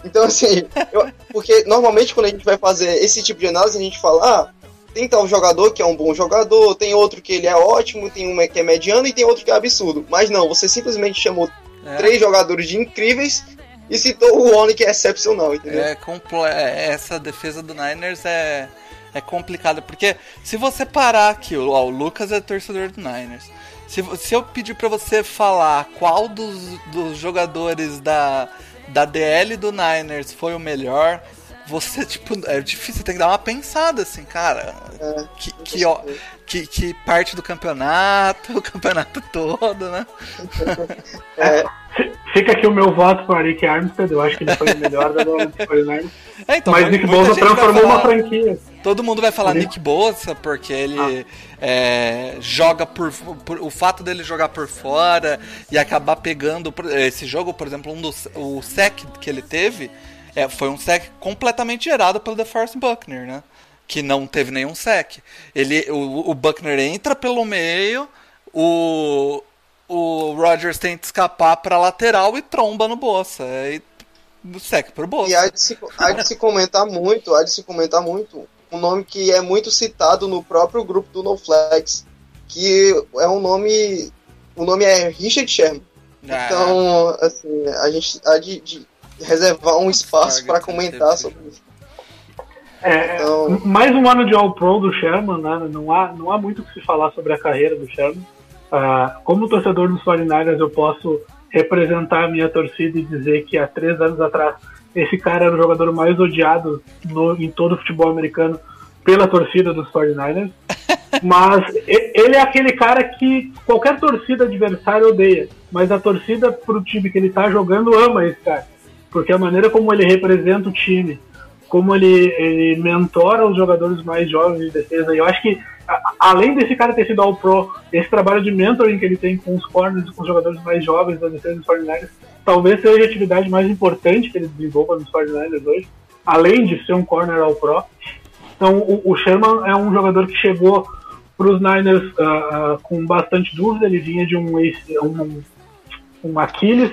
Então, assim, eu- porque normalmente quando a gente vai fazer esse tipo de análise, a gente fala, ah, tem tal jogador que é um bom jogador, tem outro que ele é ótimo, tem um que é mediano e tem outro que é absurdo. Mas não, você simplesmente chamou É. três jogadores de incríveis e citou o Warner que é excepcional, entendeu? É, é, essa defesa do Niners é, é complicado, porque se você parar aqui, ó, o Lucas é torcedor do Niners. Se, se eu pedir pra você falar qual dos, dos jogadores da, da DL do Niners foi o melhor, você, tipo, é difícil, você tem que dar uma pensada, assim, cara. É, Que, que, ó, que, que parte do campeonato, (laughs) o campeonato todo, né? (laughs) é, Fica aqui o meu voto para Rick Armstead, eu acho que ele foi o melhor da bola do 49ers. É, então, Mas Nick Bosa transformou uma falar- franquia. Todo mundo vai falar Nick Bosa porque ele é, joga por, por- O fato dele jogar por fora e acabar pegando. Esse jogo, por exemplo, um dos, o sec que ele teve é, foi um sec completamente gerado pelo DeForest Buckner, né? Que não teve nenhum sec. Ele, o, o Buckner entra pelo meio, o, o Rodgers tenta escapar pra lateral e tromba no Bossa. Aí, sec pro Bossa. E há de, se, há de se comentar muito, há de se comentar muito, um nome que é muito citado no próprio grupo do NoFlex, que é um nome. O nome é Richard Sherman. Ah. Então, assim, a gente há de, de reservar um espaço para comentar sobre isso. É, Então- mais um ano de All-Pro do Sherman, né? Não há, não há muito o que se falar sobre a carreira do Sherman. Ah, como torcedor dos 49ers, eu posso representar a minha torcida e dizer que há três anos atrás esse cara era o jogador mais odiado no- em todo o futebol americano pela torcida dos 49ers. (laughs) Mas ele é aquele cara que qualquer torcida adversária odeia, mas a torcida pro time que ele tá jogando ama esse cara. Porque a maneira como ele representa o time, como ele, ele mentora os jogadores mais jovens de defesa. E eu acho que, a- além desse cara ter sido all pro, esse trabalho de mentoring que ele tem com os corners, com os jogadores mais jovens da defesa dos 49ers, talvez seja a atividade mais importante que ele desenvolva nos 49ers hoje, além de ser um corner all pro. Então, o, o Sherman é um jogador que chegou para os Niners ah, ah, com bastante dúvida. Ele vinha de um, um, um Aquiles,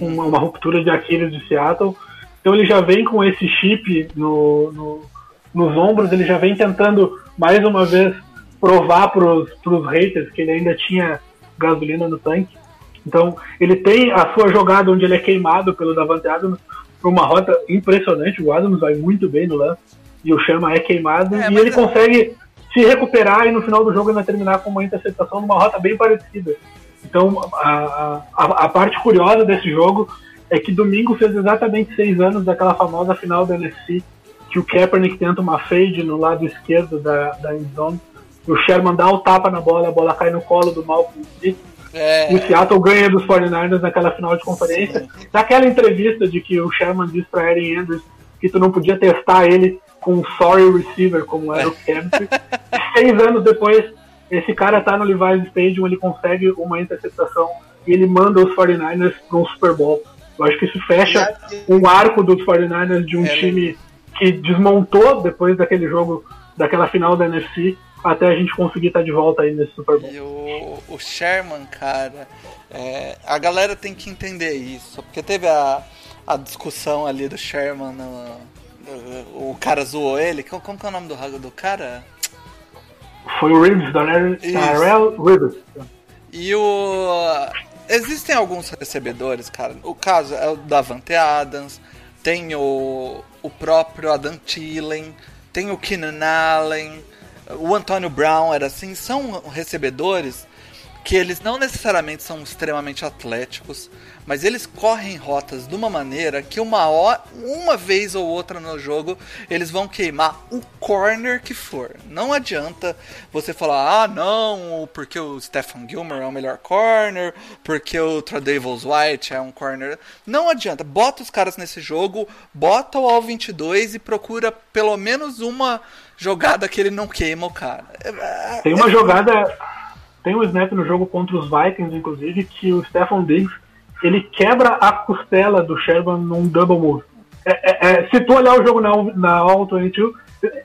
uma, uma ruptura de Aquiles de Seattle. Então, ele já vem com esse chip no, no- nos ombros. Ele já vem tentando, mais uma vez, provar para os haters que ele ainda tinha gasolina no tanque. Então, ele tem a sua jogada onde ele é queimado pelo Davante Adams por uma rota impressionante. O Adams vai muito bem no lance e o Chama é queimado É, e ele é- consegue se recuperar e no final do jogo ainda terminar com uma interceptação numa rota bem parecida. Então, a, a, a parte curiosa desse jogo é que domingo fez exatamente seis anos daquela famosa final da NFC que o Kaepernick tenta uma fade no lado esquerdo da, da endzone. O Sherman dá o tapa na bola, a bola cai no colo do Malcolm Smith. É, o Seattle ganha dos 49ers naquela final de conferência. Naquela entrevista de que o Sherman disse pra Aaron Andrews que tu não podia testar ele com um sorry receiver, como era o Kempsey. (laughs) Seis anos depois, esse cara tá no Levi's Stadium, ele consegue uma interceptação e ele manda os 49ers para um Super Bowl. Eu acho que isso fecha um arco dos 49ers de um É, time que desmontou depois daquele jogo, daquela final da NFC, até a gente conseguir estar de volta aí nesse Super Bowl. E o, o Sherman, cara, é, a galera tem que entender isso, porque teve a, a discussão ali do Sherman, no- no- o cara zoou ele, como, como que é o nome do, do cara? Foi o Reeves, Darrell Isso. Darrell Reeves. E o. Existem alguns recebedores, cara. O caso é o Davante Adams, tem o, o próprio Adam Thielen, tem o Keenan Allen, o Antônio Brown era assim. São recebedores que eles não necessariamente são extremamente atléticos, mas eles correm rotas de uma maneira que uma, hora, uma vez ou outra no jogo eles vão queimar o corner que for. Não adianta você falar, ah não, porque o Stephen Gilmore é o melhor corner, porque o Tredavious White é um corner. Não adianta, bota os caras nesse jogo, bota o All 22 e procura pelo menos uma jogada que ele não queima o cara. É- Tem uma jogada, tem um snap no jogo contra os Vikings, inclusive, que o Stefan Diggs ele quebra a costela do Sherman num double move. É, é, é, se tu olhar o jogo na, na All 22,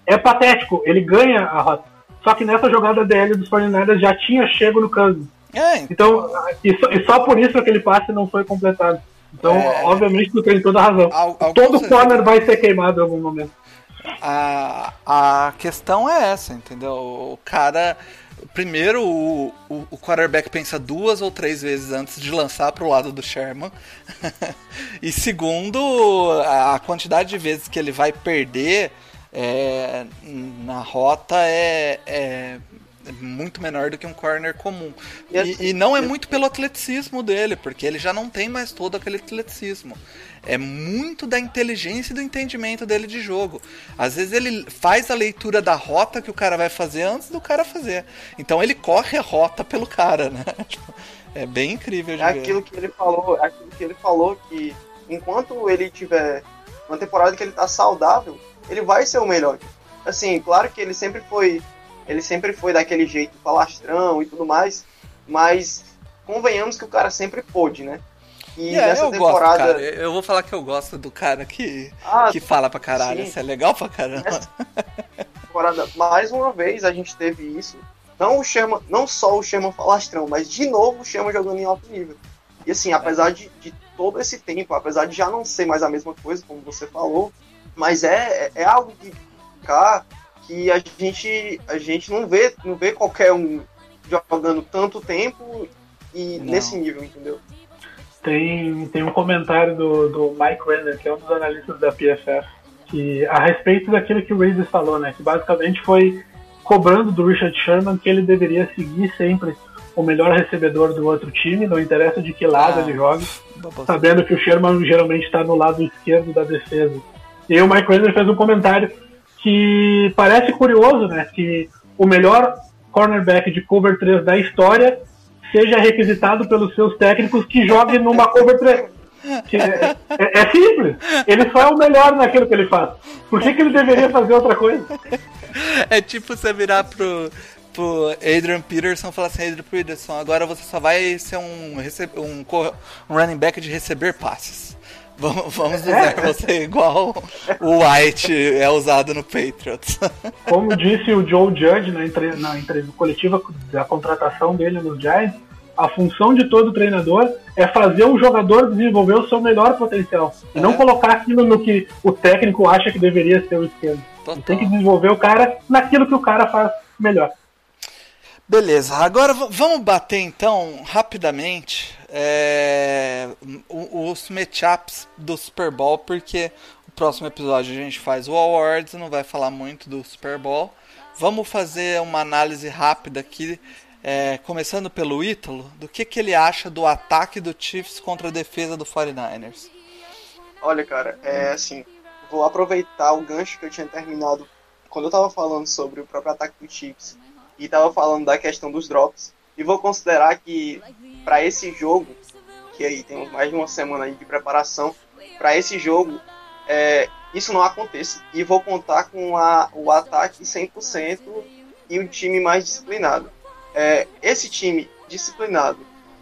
é patético, ele ganha a rota. Só que nessa jogada DL dos 49ers já tinha chego no Cousins. É, Então, e só, e só por isso aquele passe não foi completado. Então, É. obviamente, tu tem toda a razão. Al- Todo exemplos- corner vai ser queimado em algum momento. A, a questão é essa, entendeu? O cara. Primeiro, o, o, o quarterback pensa duas ou três vezes antes de lançar pro lado do Sherman. (laughs) e segundo, a quantidade de vezes que ele vai perder é, na rota é, é muito menor do que um corner comum. E, e não é muito pelo atleticismo dele, porque ele já não tem mais todo aquele atleticismo. É muito da inteligência e do entendimento dele de jogo. Às vezes ele faz a leitura da rota que o cara vai fazer antes do cara fazer. Então ele corre a rota pelo cara, né? (laughs) Tipo, É bem incrível de É ver. aquilo que ele falou, é aquilo que ele falou que enquanto ele tiver uma temporada que ele tá saudável, ele vai ser o melhor. Assim, claro que ele sempre foi, ele sempre foi daquele jeito falastrão e tudo mais, mas convenhamos que o cara sempre pôde, né? E É, nessa eu gosto, temporada, cara. Eu vou falar que eu gosto do cara que, Ah, que fala pra caralho. sim. Isso é legal pra caramba. Nessa temporada, mais uma vez a gente teve isso. Não o Sherman, não só o Sherman falastrão, mas de novo o Sherman jogando em alto nível. E assim, apesar de, de todo esse tempo, apesar de já não ser mais a mesma coisa, como você falou, mas é, é algo ficar que a gente, a gente não vê, não vê qualquer um jogando tanto tempo e Não. nesse nível, entendeu? Tem, tem um comentário do, do Mike Renner, que é um dos analistas da PFF, que a respeito daquilo que o Reeves falou, né? Que basicamente foi cobrando do Richard Sherman que ele deveria seguir sempre o melhor recebedor do outro time, não interessa de que lado Ah. ele joga, sabendo que o Sherman geralmente está no lado esquerdo da defesa. E aí o Mike Renner fez um comentário que parece curioso, né? Que o melhor cornerback de cover 3 da história seja requisitado pelos seus técnicos que jogue numa cover 3. Que é, é- é simples. Ele só é o melhor naquilo que ele faz. Por que, que ele deveria fazer outra coisa? É tipo você virar pro, pro Adrian Peterson e falar assim, Adrian Peterson, agora você só vai ser um, um, um running back de receber passes. Vamos, vamos usar você igual o White é usado no Patriots. Como disse o Joe Judge na, entre, na entrevista coletiva da contratação dele nos Giants, a função de todo treinador é fazer um jogador desenvolver o seu melhor potencial. E não É. colocar aquilo no que o técnico acha que deveria ser o esquema. Total. Tem que desenvolver o cara naquilo que o cara faz melhor. Beleza, agora vamos bater então rapidamente é, o- os matchups do Super Bowl, porque o próximo episódio a gente faz o Awards, não vai falar muito do Super Bowl. Vamos fazer uma análise rápida aqui, é, começando pelo Ítalo, do que, que ele acha do ataque do Chiefs contra a defesa do 49ers. Olha, cara, é assim, vou aproveitar o gancho que eu tinha terminado quando eu tava falando sobre o próprio ataque do Chiefs e tava falando da questão dos drops e vou considerar que para esse jogo, que aí temos mais de uma semana de preparação, para esse jogo é, isso não aconteça e vou contar com a, o ataque 100% e o time mais disciplinado. É, esse time disciplinado,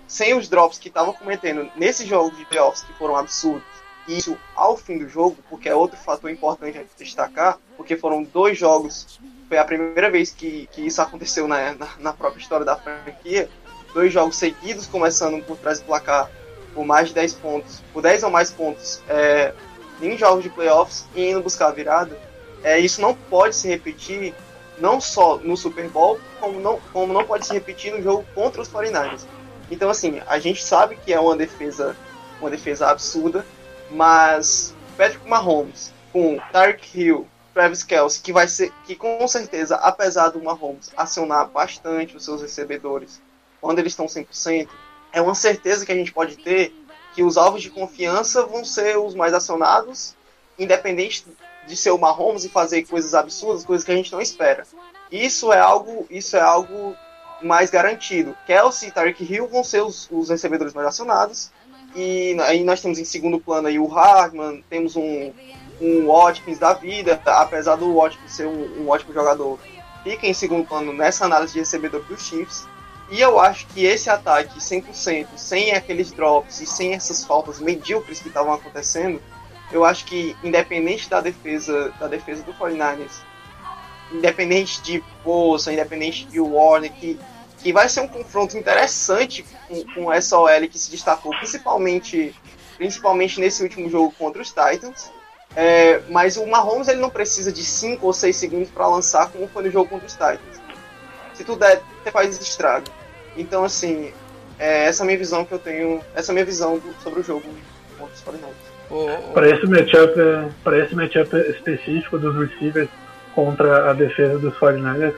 sem os drops que estavam cometendo nesse jogo de playoffs que foram absurdos, isso ao fim do jogo, porque é outro fator importante a destacar, porque foram dois jogos, foi a primeira vez que, que isso aconteceu na, na, na própria história da franquia, dois jogos seguidos, começando por trás do placar por mais de 10 pontos, por 10 ou mais pontos é, em jogos de playoffs e indo buscar a virada, é, isso não pode se repetir não só no Super Bowl, como não, como não pode se repetir no jogo contra os 49ers. Então, assim, a gente sabe que é uma defesa, uma defesa absurda, mas Patrick Mahomes com Tark Hill, Travis Kelce, que vai ser, que com certeza, apesar do Mahomes acionar bastante os seus recebedores quando eles estão 100%, é uma certeza que a gente pode ter que os alvos de confiança vão ser os mais acionados, independente de ser o Mahomes e fazer coisas absurdas, coisas que a gente não espera. Isso é algo, isso é algo mais garantido. Kelsey e Tarek Hill vão ser os, os recebedores mais acionados. E aí nós temos em segundo plano aí o Hartman, temos um, um Watkins da vida, apesar do Watkins ser um, um ótimo jogador, fica em segundo plano nessa análise de recebedor dos Chiefs. E eu acho que esse ataque 100%, sem aqueles drops e sem essas faltas medíocres que estavam acontecendo, eu acho que independente da defesa da defesa do 49ers, independente de Bolsa, independente de Warner, que, que vai ser um confronto interessante com, com essa OL que se destacou, principalmente, principalmente nesse último jogo contra os Titans. É, mas o Mahomes ele não precisa de 5 ou 6 segundos para lançar como foi no jogo contra os Titans. Se tu der, você faz estrago. Então, assim, é essa minha visão que eu tenho, essa minha visão do- sobre o jogo contra os 49ers. Para esse matchup, para esse matchup específico dos receivers, contra a defesa dos 49ers.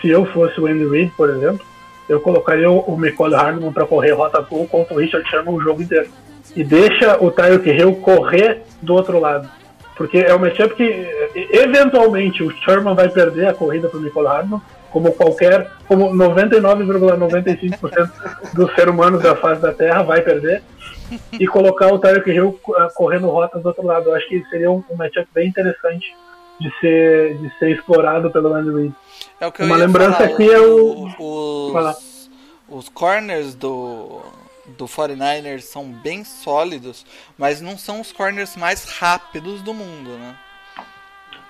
Se eu fosse o Andy Reid, por exemplo, eu colocaria o Nicole Hardman para correr rota full contra o Richard Sherman o jogo inteiro. E deixa o Tyreek Hill correr do outro lado. Porque é um matchup que, eventualmente, o Sherman vai perder a corrida para o Nicole Hardman, como qualquer, como 99,95% dos seres humanos da face da Terra vai perder, e colocar o Tyreek Hill ah, correndo rotas do outro lado. Eu acho que seria um, um matchup bem interessante de ser, de ser explorado pelo Andy Reid. É o que Uma lembrança falar, aqui é o-. Os, os corners do, do 49ers são bem sólidos, mas não são os corners mais rápidos do mundo, né?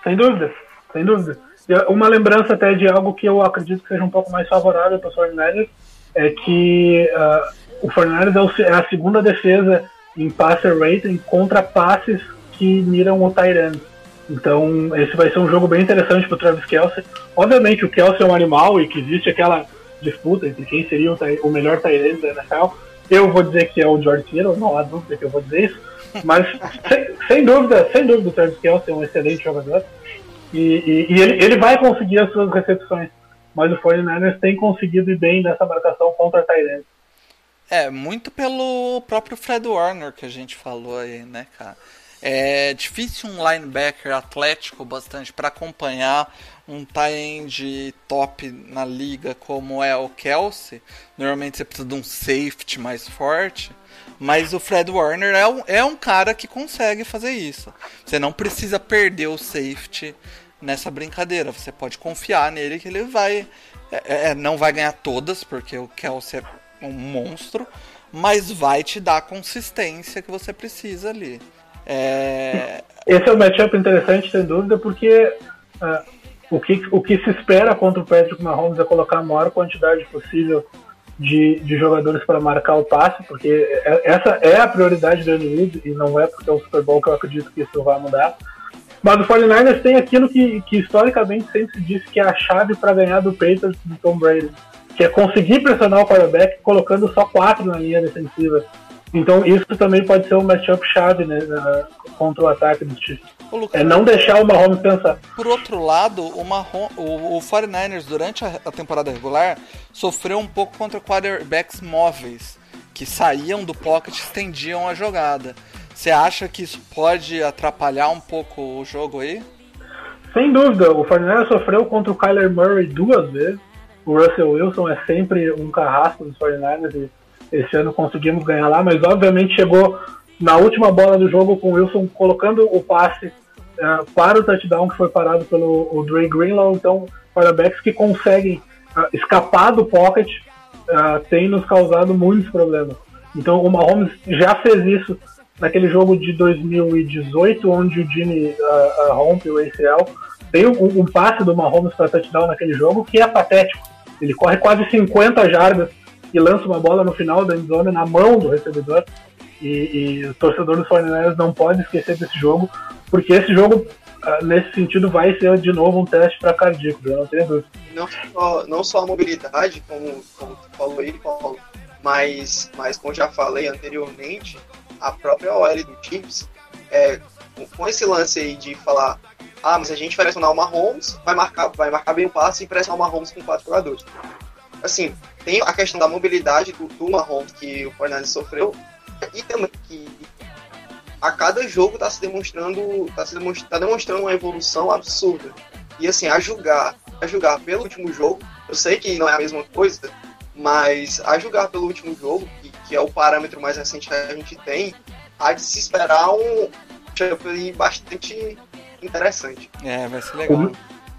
Sem dúvida, sem dúvida. E uma lembrança até de algo que eu acredito que seja um pouco mais favorável para os 49ers é que ah, o 49ers é, é a segunda defesa em passer rating contra passes que miram o end. Então, esse vai ser um jogo bem interessante para o Travis Kelsey. Obviamente, o Kelsey é um animal e que existe aquela disputa entre quem seria o, o melhor end da NFL. Eu vou dizer que é o George Kittle, não há dúvida que eu vou dizer isso. Mas, (laughs) sem, sem dúvida, sem dúvida, o Travis Kelsey é um excelente jogador. E, e- e ele, ele vai conseguir as suas recepções. Mas o 49ers tem conseguido ir bem nessa marcação contra a Tyrant. É, muito pelo próprio Fred Warner que a gente falou aí, né, cara? É difícil um linebacker atlético bastante para acompanhar um end top na liga como é o Kelsey. Normalmente você precisa de um safety mais forte. Mas o Fred Warner é um, é um cara que consegue fazer isso. Você não precisa perder o safety nessa brincadeira. Você pode confiar nele que ele vai. é, é, não vai ganhar todas, porque o Kelsey é um monstro, mas vai te dar a consistência que você precisa ali. É, Esse é um matchup interessante, sem dúvida, porque ah, o, que, o que se espera contra o Patrick Mahomes é colocar a maior quantidade possível de, de jogadores para marcar o passe, porque é- essa é a prioridade do Andy e não é porque é o Super Bowl que eu acredito que isso vai mudar. Mas o 49ers tem aquilo que, que historicamente sempre se disse que é a chave para ganhar do Patriots do Tom Brady, que é conseguir pressionar o quarterback colocando só quatro na linha defensiva. Então isso também pode ser um matchup chave né, contra o ataque dos Chiefs. É não deixar o Mahomes pensar. Por outro lado, o, Mahom, o, o 49ers durante a, a temporada regular sofreu um pouco contra quarterbacks móveis, que saíam do pocket e estendiam a jogada. Você acha que isso pode atrapalhar um pouco o jogo aí? Sem dúvida, o 49ers sofreu contra o Kyler Murray duas vezes. O Russell Wilson é sempre um carrasco dos 49ers e esse ano conseguimos ganhar lá, mas obviamente chegou na última bola do jogo com o Wilson colocando o passe eh, para o touchdown que foi parado pelo o Dre Greenlaw. Então, quarterbacks que conseguem ah, escapar do pocket ah, tem nos causado muitos problemas. Então, o Mahomes já fez isso naquele jogo de 2018, onde o Jimmy ah, rompe o ACL. Tem um, um passe do Mahomes para touchdown naquele jogo que é patético. Ele corre quase 50 jardas e lança uma bola no final da endzone na mão do recebedor. E, e o torcedor dos 49ers não pode esquecer desse jogo, porque esse jogo, ah, nesse sentido, vai ser de novo um teste para cardíaco, eu não tenho dúvida. não só, não só a mobilidade, como, como tu falou aí, Paulo, mas, mas como já falei anteriormente, a própria OL do Chiefs, é, com esse lance aí de falar, ah, mas a gente vai pressionar o Mahomes, vai marcar, vai marcar bem o passe e pressionar o Mahomes com quatro jogadores. Assim, tem a questão da mobilidade do, do Mahomes que o Fernandes sofreu, e também que a cada jogo está se demonstrando, tá se demonstra- tá demonstrando uma evolução absurda. E assim, a julgar, a julgar pelo último jogo, eu sei que não é a mesma coisa, mas a julgar pelo último jogo, que, que é o parâmetro mais recente que a gente tem, há de se esperar um aí bastante interessante. É, vai ser legal.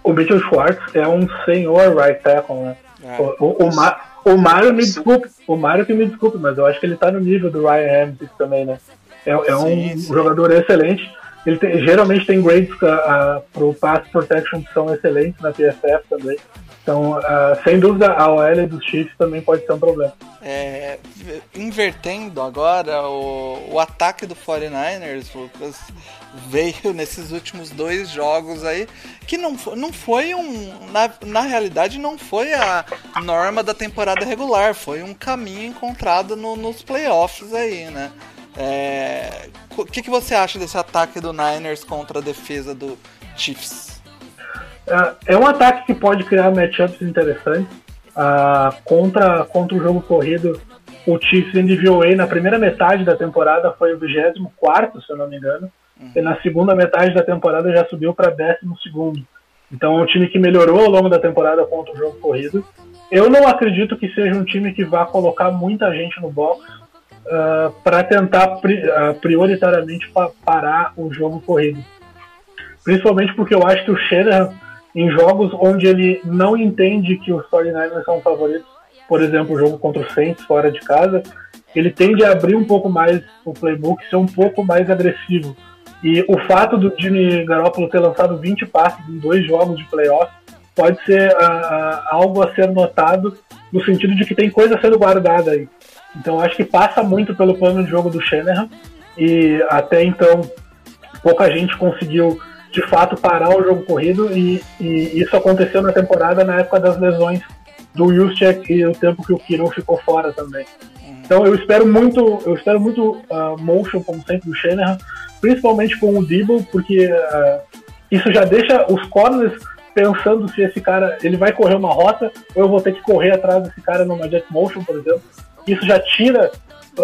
O Mitchell Schwartz é um senhor right tackle, né? É. O, o, o, Ma- o Mário me desculpe, o Mário que me desculpe, mas eu acho que ele tá no nível do Ryan Ramsey também, né? É, é um Sim, sim. jogador excelente. Ele tem- geralmente tem grades uh, pro pass protection que são excelentes na PFF também. Então, ah, sem dúvida, a OL dos Chiefs também pode ser um problema. É, invertendo agora, o, o ataque do 49ers, Lucas, veio nesses últimos dois jogos aí, que não, não foi um. Na, na realidade, não foi a norma da temporada regular, foi um caminho encontrado no- nos playoffs aí, né? É, O que, que você acha desse ataque do Niners contra a defesa do Chiefs? Ah, É um ataque que pode criar matchups interessantes. Ah, contra, contra o jogo corrido, o Chiefs em DVOA na primeira metade da temporada foi o 24, se eu não me engano. E na segunda metade da temporada já subiu para 12. Então é um time que melhorou ao longo da temporada contra o jogo corrido. Eu não acredito que seja um time que vá colocar muita gente no box para tentar pri- ah, prioritariamente pa- parar o jogo corrido. Principalmente porque eu acho que o Shanahan, em jogos onde ele não entende que os 49ers são favoritos, por exemplo, o jogo contra o Saints fora de casa, ele tende a abrir um pouco mais o playbook, ser um pouco mais agressivo. E o fato do Jimmy Garoppolo ter lançado 20 passes em dois jogos de playoff pode ser ah, ah, algo a ser notado no sentido de que tem coisa sendo guardada aí. Então acho que passa muito pelo plano de jogo do Shanahan e até então pouca gente conseguiu de fato parar o jogo corrido e, e isso aconteceu na temporada na época das lesões do Juszczyk e o tempo que o Kiro ficou fora também. Então eu espero muito, eu espero muito ah, motion como sempre do Shanahan, principalmente com o Debo, porque ah, isso já deixa os corners pensando se esse cara ele vai correr uma rota ou eu vou ter que correr atrás desse cara numa jet motion, por exemplo. Isso já tira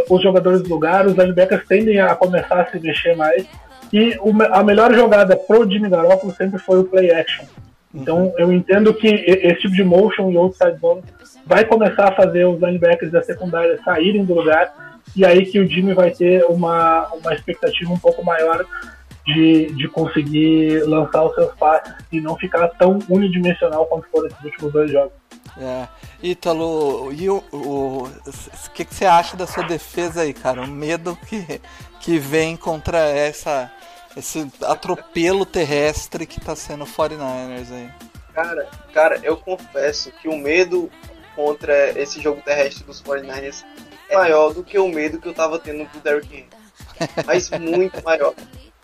os jogadores do lugar, os linebackers tendem a começar a se mexer mais. E a melhor jogada pro Jimmy Garoppolo sempre foi o play action. Então eu entendo que esse tipo de motion e outside zone vai começar a fazer os linebackers da secundária saírem do lugar e aí que o Jimmy vai ter uma, uma expectativa um pouco maior de, de conseguir lançar os seus passes e não ficar tão unidimensional quanto foram esses últimos dois jogos. É. Ítalo, e o, o, o que, que você acha da sua defesa aí, cara? O medo que, que vem contra essa, esse atropelo terrestre que tá sendo o 49ers aí. Cara, cara, eu confesso que o medo contra esse jogo terrestre dos 49ers é maior do que o medo que eu tava tendo do Derrick Henry. Mas muito (laughs) maior.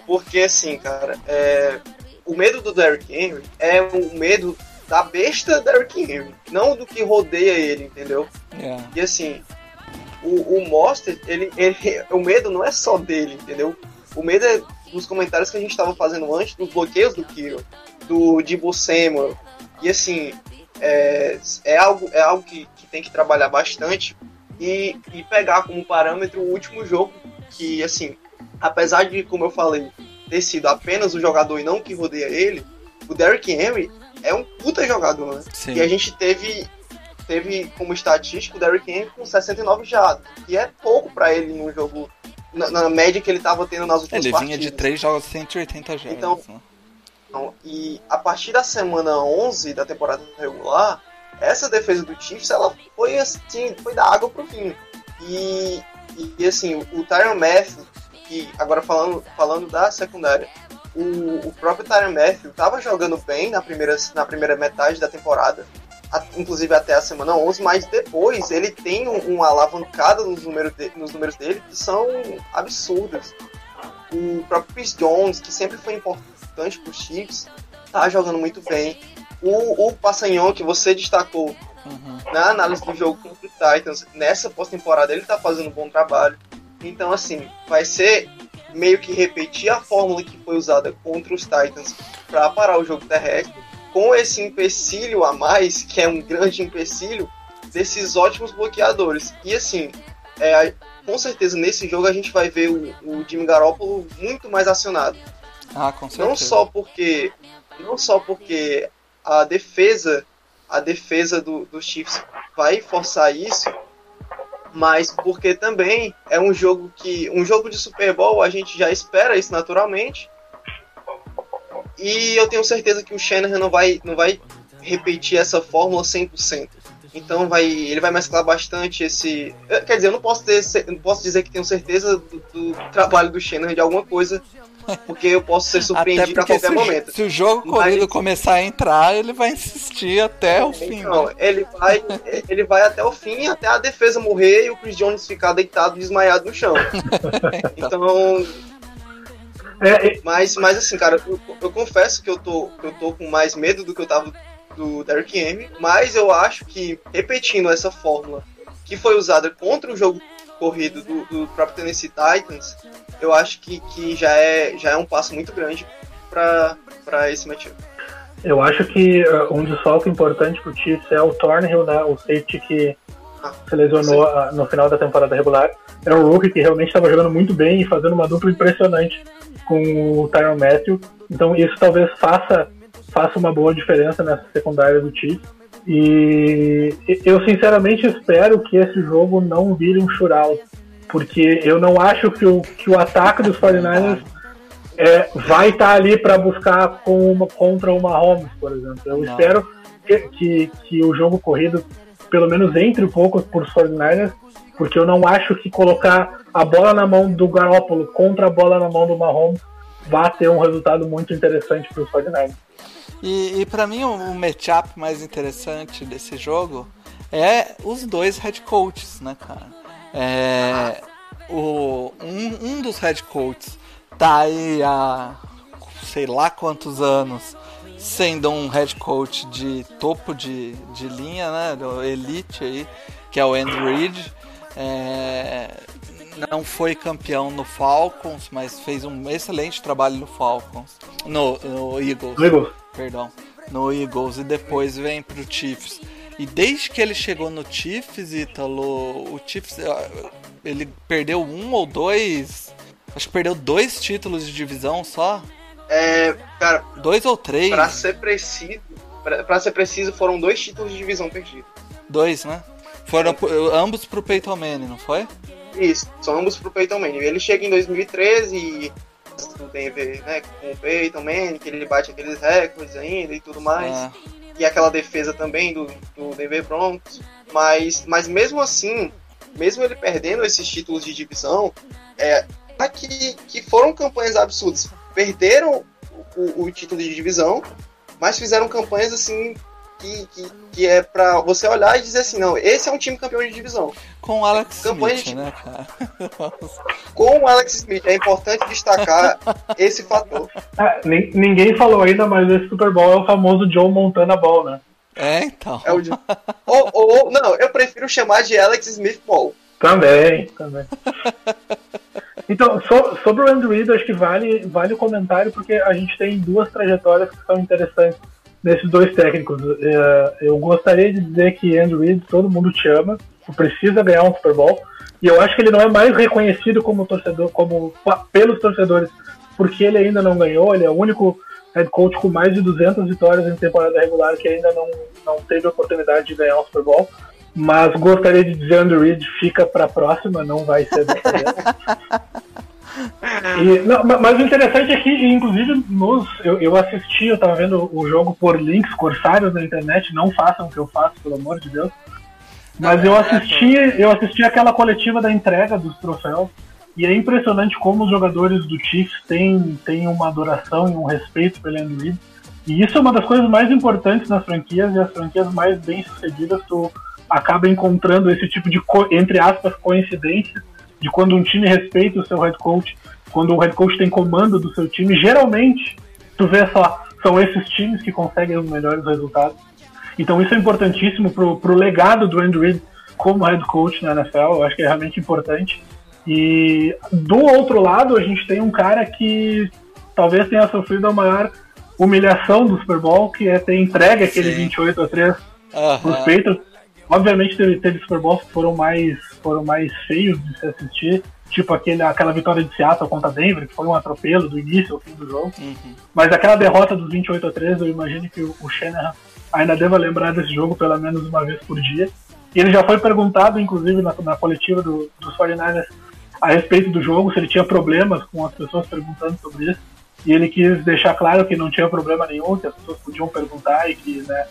Porque assim, cara, é, o medo do Derrick Henry é o medo da besta Derrick Henry, não do que rodeia ele, entendeu? É. E assim, o, o Monster, ele, ele, o medo não é só dele, entendeu? O medo é dos comentários que a gente estava fazendo antes, dos bloqueios do Kiro, do Debo Samuel. E assim, é, é algo, é algo que, que tem que trabalhar bastante e, e pegar como parâmetro o último jogo, que assim, apesar de, como eu falei, ter sido apenas o jogador e não que rodeia ele, o Derrick Henry é um puta jogador, né? Sim. E a gente teve teve como estatística o Derrick Henry com 69 jardas, que é pouco pra ele num jogo na, na média que ele tava tendo nas últimas Ele partidas. vinha de três jogos de 180 jardas. Então- né? Então, e a partir da semana 11 da temporada regular, essa defesa do Chiefs, ela foi assim, foi da água pro vinho. E, e assim, o Tyron Matthew, que agora falando, falando da secundária, o, o próprio Tyron Matthew tava jogando bem na primeira, na primeira metade da temporada, inclusive até a semana 11, mas depois ele tem um- uma alavancada nos números, de- nos números dele que são absurdas. O próprio Chris Jones, que sempre foi importante para os Chiefs, tá jogando muito bem. O, o Passanhão, que você destacou Uhum. na análise do jogo contra o Titans, nessa pós-temporada ele tá fazendo um bom trabalho. Então, assim, vai ser meio que repetir a fórmula que foi usada contra os Titans para parar o jogo terrestre, com esse empecilho a mais, que é um grande empecilho, desses ótimos bloqueadores. E assim, é, com certeza nesse jogo a gente vai ver o, o Jimmy Garoppolo muito mais acionado. Ah, com certeza. Não só porque não só porque a defesa a defesa do, do Chiefs vai forçar isso, mas porque também é um jogo que um jogo de Super Bowl a gente já espera isso naturalmente. E eu tenho certeza que o Shanahan não vai não vai repetir essa fórmula 100%. Então vai, ele vai mesclar bastante esse. eh, Quer dizer, eu não posso ter, não posso dizer que tenho certeza do, do trabalho do Shanahan de alguma coisa, porque eu posso ser Até surpreendido a qualquer se, o- momento. se o jogo Mas- corrido começar a entrar, ele vai insistir até o fim. Então, né? ele vai, ele vai até o fim, até a defesa morrer e o Chris Jones ficar deitado, desmaiado no chão. (laughs) Então, É, é, mas, mas assim, cara, eu, eu confesso que eu tô, que eu tô com mais medo do que eu tava do Derrick Henry, mas eu acho que repetindo essa fórmula que foi usada contra o jogo corrido do, do próprio Tennessee Titans, eu acho que, que já, é, já é um passo muito grande para esse matchup. Eu acho que uh, um desfalque importante pro Chiefs é o Thornhill, né? O safety que se lesionou uh, no final da temporada regular. Era um rookie que realmente estava jogando muito bem e fazendo uma dupla impressionante com o Tyron Matthew. Então isso talvez faça, faça uma boa diferença nessa secundária do Chiefs. E eu sinceramente espero que esse jogo não vire um shootout, porque eu não acho que o, que o ataque dos 49ers é, vai estar ali para buscar com uma, contra o Mahomes, por exemplo. Eu Não. espero que, que, que o jogo corrido pelo menos entre um pouco por os 49ers, porque eu não acho que colocar a bola na mão do Garoppolo contra a bola na mão do Mahomes vá ter um resultado muito interessante para os 49ers. E, e para mim o, o matchup mais interessante desse jogo é os dois head coaches, né, cara? É, o, um, um dos head coaches tá aí há sei lá quantos anos sendo um head coach de topo de, de linha, né? Do elite aí, que é o Andrew Reid. É, não foi campeão no Falcons, mas fez um excelente trabalho no Falcons. No, no Eagles Eagles. perdão, no Eagles e depois vem pro Chiefs. E desde que ele chegou no Chiefs, Ítalo, o Chiefs ele perdeu um ou dois, acho que perdeu dois títulos de divisão só, É, cara, dois ou três, pra ser preciso, pra, pra ser preciso, foram dois títulos de divisão perdidos. dois, né? Foram ambos pro Peyton Manning, não foi? Isso, são ambos pro Peyton Manning. Ele chega em 2013 e no Denver, né, com o Peyton Manning, que ele bate aqueles recordes ainda e tudo mais. É, e aquela defesa também do, do Denver Broncos. Mas, mas mesmo assim, mesmo ele perdendo esses títulos de divisão, é tá que, que foram campanhas absurdas. Perderam o, o título de divisão, mas fizeram campanhas assim que, que, que é pra você olhar e dizer assim, não, esse é um time campeão de divisão. com o Alex Campanha Smith, de- né, cara? (laughs) Com o Alex Smith, é importante destacar (laughs) esse fator. Ah, nin- ninguém falou ainda, mas esse Super Bowl é o famoso Joe Montana Ball, né? É, então. É o ou, ou, não, eu prefiro chamar de Alex Smith Ball. Também, também. (laughs) Então, so- sobre o Andrew Reid, acho que vale, vale o comentário, porque a gente tem duas trajetórias que são interessantes nesses dois técnicos. É, Eu gostaria de dizer que Andrew Reid, todo mundo te ama, precisa ganhar um Super Bowl, e eu acho que ele não é mais reconhecido como torcedor, como pelos torcedores, porque ele ainda não ganhou, ele é o único head coach com mais de 200 vitórias em temporada regular que ainda não, não teve a oportunidade de ganhar um Super Bowl. Mas gostaria de dizer, Andrew Reid fica para a próxima, não vai ser dessa vez. (laughs) (laughs) E, não, ma- mas o interessante é que, inclusive, nos, eu, eu assisti, eu tava vendo o jogo por links corsários na internet, não façam o que eu faço, pelo amor de Deus. Mas eu assisti, eu assisti aquela coletiva da entrega dos troféus, e é impressionante como os jogadores do Chiefs têm, têm uma adoração e um respeito pelo Reid. E isso é uma das coisas mais importantes nas franquias, e as franquias mais bem-sucedidas, tu acaba encontrando esse tipo de, entre aspas, coincidência de quando um time respeita o seu head coach, quando o head coach tem comando do seu time, geralmente, tu vê só, são esses times que conseguem os melhores resultados. Então isso é importantíssimo pro, pro legado do Andrew Reid como head coach na NFL, eu acho que é realmente importante. E do outro lado, a gente tem um cara que talvez tenha sofrido a maior humilhação do Super Bowl, que é ter entregue aquele Sim. 28 a 3 Aham. os Patriots. Obviamente teve, teve Super Bowls que foram mais, foram mais feios de se assistir, tipo aquele, aquela vitória de Seattle contra Denver, que foi um atropelo do início ao fim do jogo. Uhum. Mas aquela derrota dos 28 a 3, eu imagino que o, o Shanahan ainda deva lembrar desse jogo pelo menos uma vez por dia. E ele já foi perguntado, inclusive, na, na coletiva do, dos 49ers a respeito do jogo, se ele tinha problemas com as pessoas perguntando sobre isso. E ele quis deixar claro que não tinha problema nenhum, que as pessoas podiam perguntar e que né,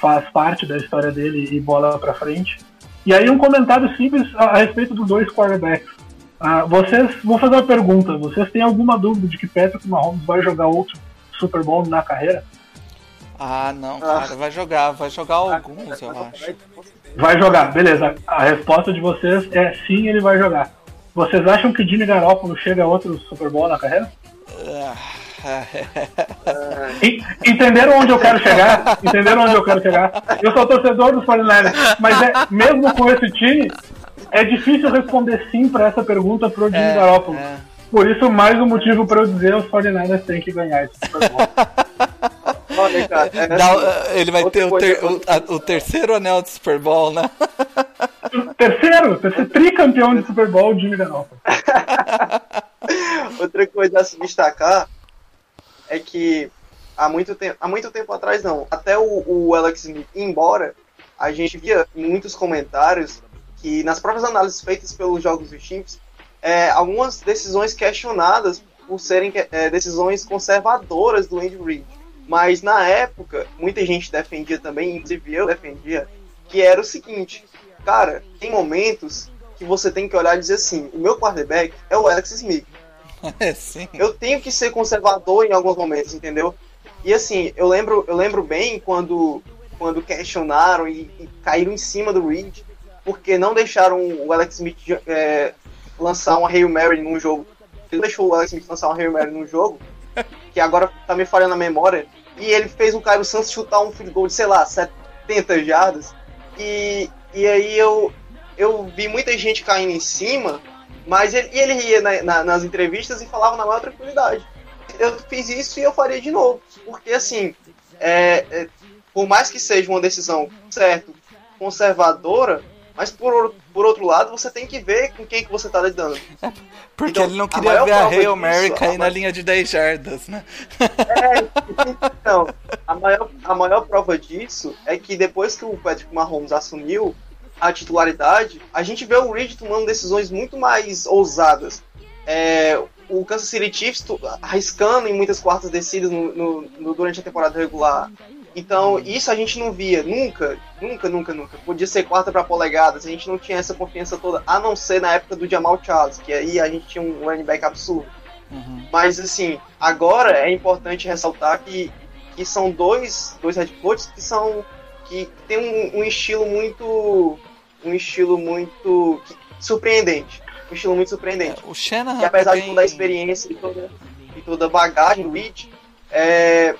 faz parte da história dele e bola pra frente. E aí um comentário simples a, a respeito dos dois quarterbacks. Ah, vocês, vou fazer uma pergunta. Vocês têm alguma dúvida de que Patrick Mahomes vai jogar outro Super Bowl na carreira? Ah, não, Ah. cara, vai jogar, vai jogar alguns, eu acho. Vai jogar, beleza. A resposta de vocês é sim, ele vai jogar. Vocês acham que Jimmy Garoppolo chega a outro Super Bowl na carreira? Ah, (laughs) Entenderam onde eu quero chegar? Entenderam onde eu quero chegar? Eu sou torcedor dos 49ers, mas é, mesmo com esse time, é difícil responder sim para essa pergunta pro Jimmy É, Garoppolo. é. Por isso, mais um motivo para eu dizer os 49ers têm que ganhar esse Super Bowl. (laughs) Olha, cara, é Dá- assim, ele vai ter o, ter- eu- o- a- o terceiro anel de Super Bowl, né? (laughs) Terceiro, terceiro tricampeão de Super Bowl, Jimmy Garoppolo. Outra coisa a se destacar é que há muito tempo, há muito tempo atrás não, até o, o Alex Smith ir embora, a gente via em muitos comentários que nas próprias análises feitas pelos jogos dos Chiefs, é, algumas decisões questionadas por serem é, decisões conservadoras do Andy Reid. Mas na época, muita gente defendia também, inclusive eu defendia, que era o seguinte, cara, tem momentos que você tem que olhar e dizer assim, o meu quarterback é o Alex Smith (laughs) É, sim. eu tenho que ser conservador em alguns momentos, entendeu? E assim, eu lembro, eu lembro bem quando, quando questionaram e, e caíram em cima do Reed, porque não deixaram o Alex Smith é, lançar uma Hail Mary num jogo. Ele deixou o Alex Smith lançar uma Hail Mary num jogo, que agora tá me falhando a memória, e ele fez o Caio Santos chutar um field goal de, sei lá, 70 jardas, e, e aí eu, eu vi muita gente caindo em cima, mas ele, ele ia na- na- nas entrevistas e falava na maior tranquilidade. Eu fiz isso e eu faria de novo. Porque, assim, é, é, por mais que seja uma decisão, certo, conservadora, mas por, or- por outro lado, você tem que ver com quem que você tá lidando. (laughs) Porque Então, ele não a queria maior ver a Hail Mary a cair na linha de 10 jardas, né? Então, a maior, a maior prova disso é que depois que o Patrick Mahomes assumiu a titularidade, a gente vê o Reed tomando decisões muito mais ousadas. É, o Kansas City Chiefs arriscando em muitas quartas descidas no, no- no- durante a temporada regular. Então, isso a gente não via nunca, nunca, nunca, nunca. Podia ser quarta para polegadas, a gente não tinha essa confiança toda, a não ser na época do Jamal Charles, que aí a gente tinha um running back absurdo. Uhum. Mas assim, agora é importante ressaltar que, que são dois, dois head coaches que são que tem um, um estilo muito um estilo muito surpreendente, um estilo muito surpreendente. O Shanahan que apesar de tem- toda a experiência e toda, e toda a bagagem do Reed, é,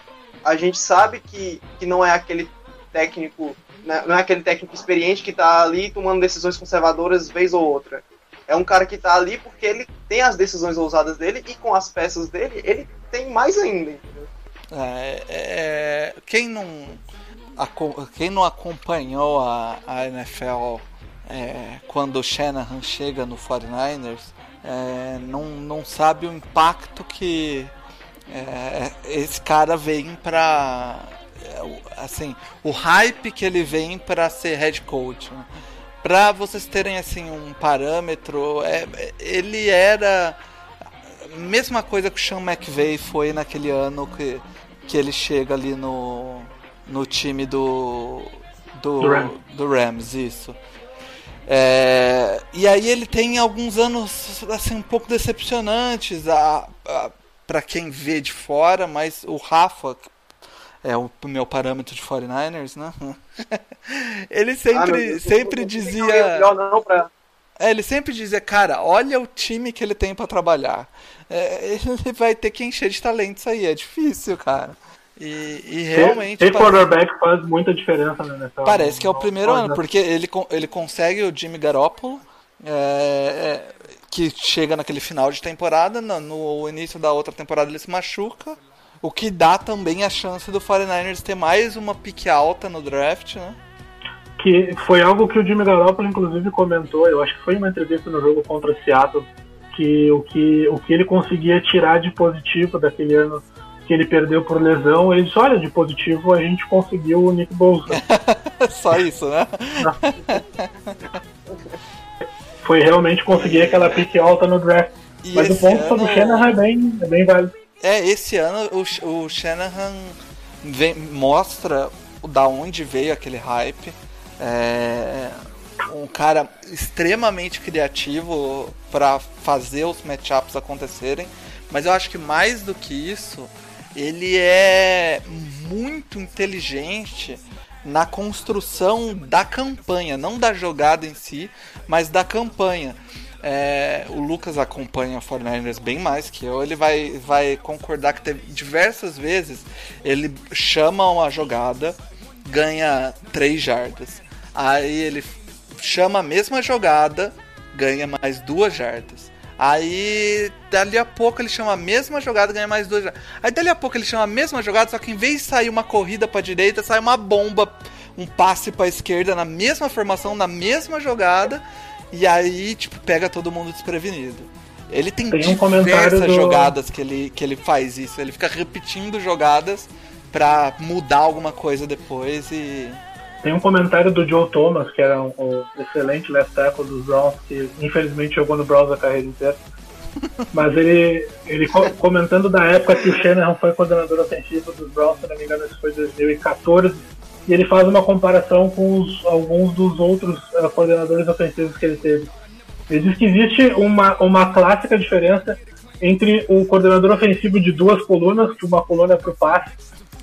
a gente sabe que, que não é aquele técnico, né, não é aquele técnico experiente que está ali tomando decisões conservadoras vez ou outra. É um cara que está ali porque ele tem as decisões ousadas dele e com as peças dele ele tem mais ainda. Entendeu? É, é, quem não quem não acompanhou a, a NFL é, quando o Shanahan chega no 49ers é, não, não sabe o impacto que é, esse cara vem o- assim o hype que ele vem pra ser head coach né? Pra vocês terem assim um parâmetro é, ele era mesma coisa que o Sean McVay foi naquele ano que, que ele chega ali no, no time do do, Do Rams. do Rams, isso. É, e aí ele tem alguns anos assim um pouco decepcionantes a, a, para quem vê de fora, mas o Rafa é o meu parâmetro de 49ers, né? (laughs) ele Ah, sempre Deus, sempre dizia não pra, é, ele sempre dizia, cara, olha o time que ele tem pra trabalhar. É, (laughs) ele vai ter que encher de talentos aí, é difícil, cara. E, e realmente Ter parece, quarterback faz muita diferença na NFL. parece que é o primeiro ano, né? porque ele, ele consegue o Jimmy Garoppolo, é, é, que chega naquele final de temporada, no, no início da outra temporada ele se machuca, o que dá também a chance do 49ers ter mais uma pique alta no draft, né? que foi algo que o Jimmy Garoppolo inclusive comentou, eu acho que foi em uma entrevista no jogo contra o Seattle, que o que, o que ele conseguia tirar de positivo daquele ano que ele perdeu por lesão, ele disse, olha, de positivo a gente conseguiu o Nick Bosa. (laughs) Só isso, né? (laughs) foi realmente conseguir aquela pique alta no draft. E Mas o ponto sobre o Shanahan é bem, é bem válido. É, esse ano o, o Shanahan vem- mostra da onde veio aquele hype. É, um cara extremamente criativo para fazer os matchups acontecerem. Mas eu acho que mais do que isso, ele é muito inteligente na construção da campanha, não da jogada em si, mas da campanha. É, o Lucas acompanha o 49ers bem mais que eu, ele vai, vai concordar que teve diversas vezes ele chama uma jogada, ganha 3 jardas. Aí ele chama a mesma jogada, ganha mais duas jardas. Aí, dali a pouco ele chama a mesma jogada, ganha mais dois. Aí, dali a pouco ele chama a mesma jogada, só que em vez de sair uma corrida pra direita, sai uma bomba, um passe pra esquerda na mesma formação, na mesma jogada. E aí, tipo, pega todo mundo desprevenido. Ele tem, Tem um diversas do- jogadas que ele, que ele faz isso. Ele fica repetindo jogadas pra mudar alguma coisa depois e. Tem um comentário do Joe Thomas, que era um, um excelente left tackle dos Browns, que infelizmente jogou no Browns a carreira inteira. (laughs) Mas ele, ele co- comentando da época que o Shanahan foi coordenador ofensivo dos Browns, se não me engano, isso foi 2014, e ele faz uma comparação com os- alguns dos outros eh, coordenadores ofensivos que ele teve. Ele diz que existe uma, uma clássica diferença entre o coordenador ofensivo de duas colunas, que uma coluna é para o passe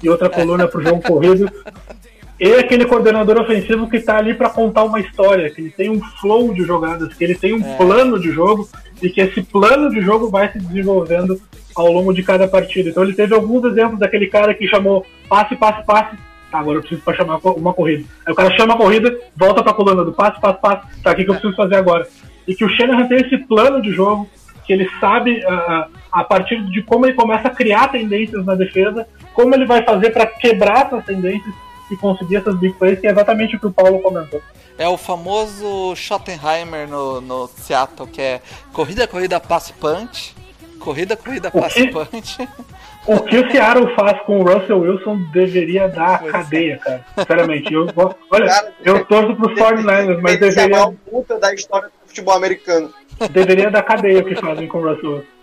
e outra coluna é para o jogo corrido, (laughs) e aquele coordenador ofensivo que está ali para contar uma história, que ele tem um flow de jogadas, que ele tem um plano de jogo e que esse plano de jogo vai se desenvolvendo ao longo de cada partida. Então ele teve alguns exemplos daquele cara que chamou passe, passe, passe. Tá, agora eu preciso para chamar uma corrida. Aí o cara chama a corrida, volta para a coluna do passe, passe, passe. Tá, o que, que eu preciso fazer agora? E que o Shanahan tem esse plano de jogo, que ele sabe ah, a partir de como ele começa a criar tendências na defesa, como ele vai fazer para quebrar essas tendências e conseguir essas big plays, que é exatamente o que o Paulo comentou. É o famoso Schottenheimer no, no Seattle, que é corrida, corrida, passe punch. Corrida, corrida, passe punch. O que o Seattle faz com o Russell Wilson deveria dar Pois é. cadeia, cara. Sinceramente. Eu, olha, Cara, eu torço pros 49ers, mas é deveria, maior puta da história do futebol americano. deveria dar cadeia o que fazem com o Russell Wilson.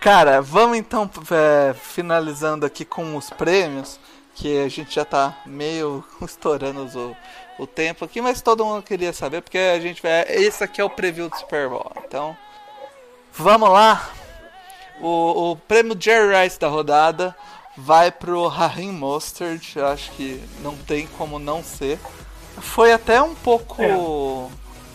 Cara, vamos então é, finalizando aqui com os prêmios, que a gente já tá meio (laughs) estourando o, o tempo aqui, mas todo mundo queria saber, porque a gente vai. Esse aqui é o preview do Super Bowl. Então, vamos lá. O, o prêmio Jerry Rice da rodada vai pro Raheem Mostert, eu acho que não tem como não ser. Foi até um pouco.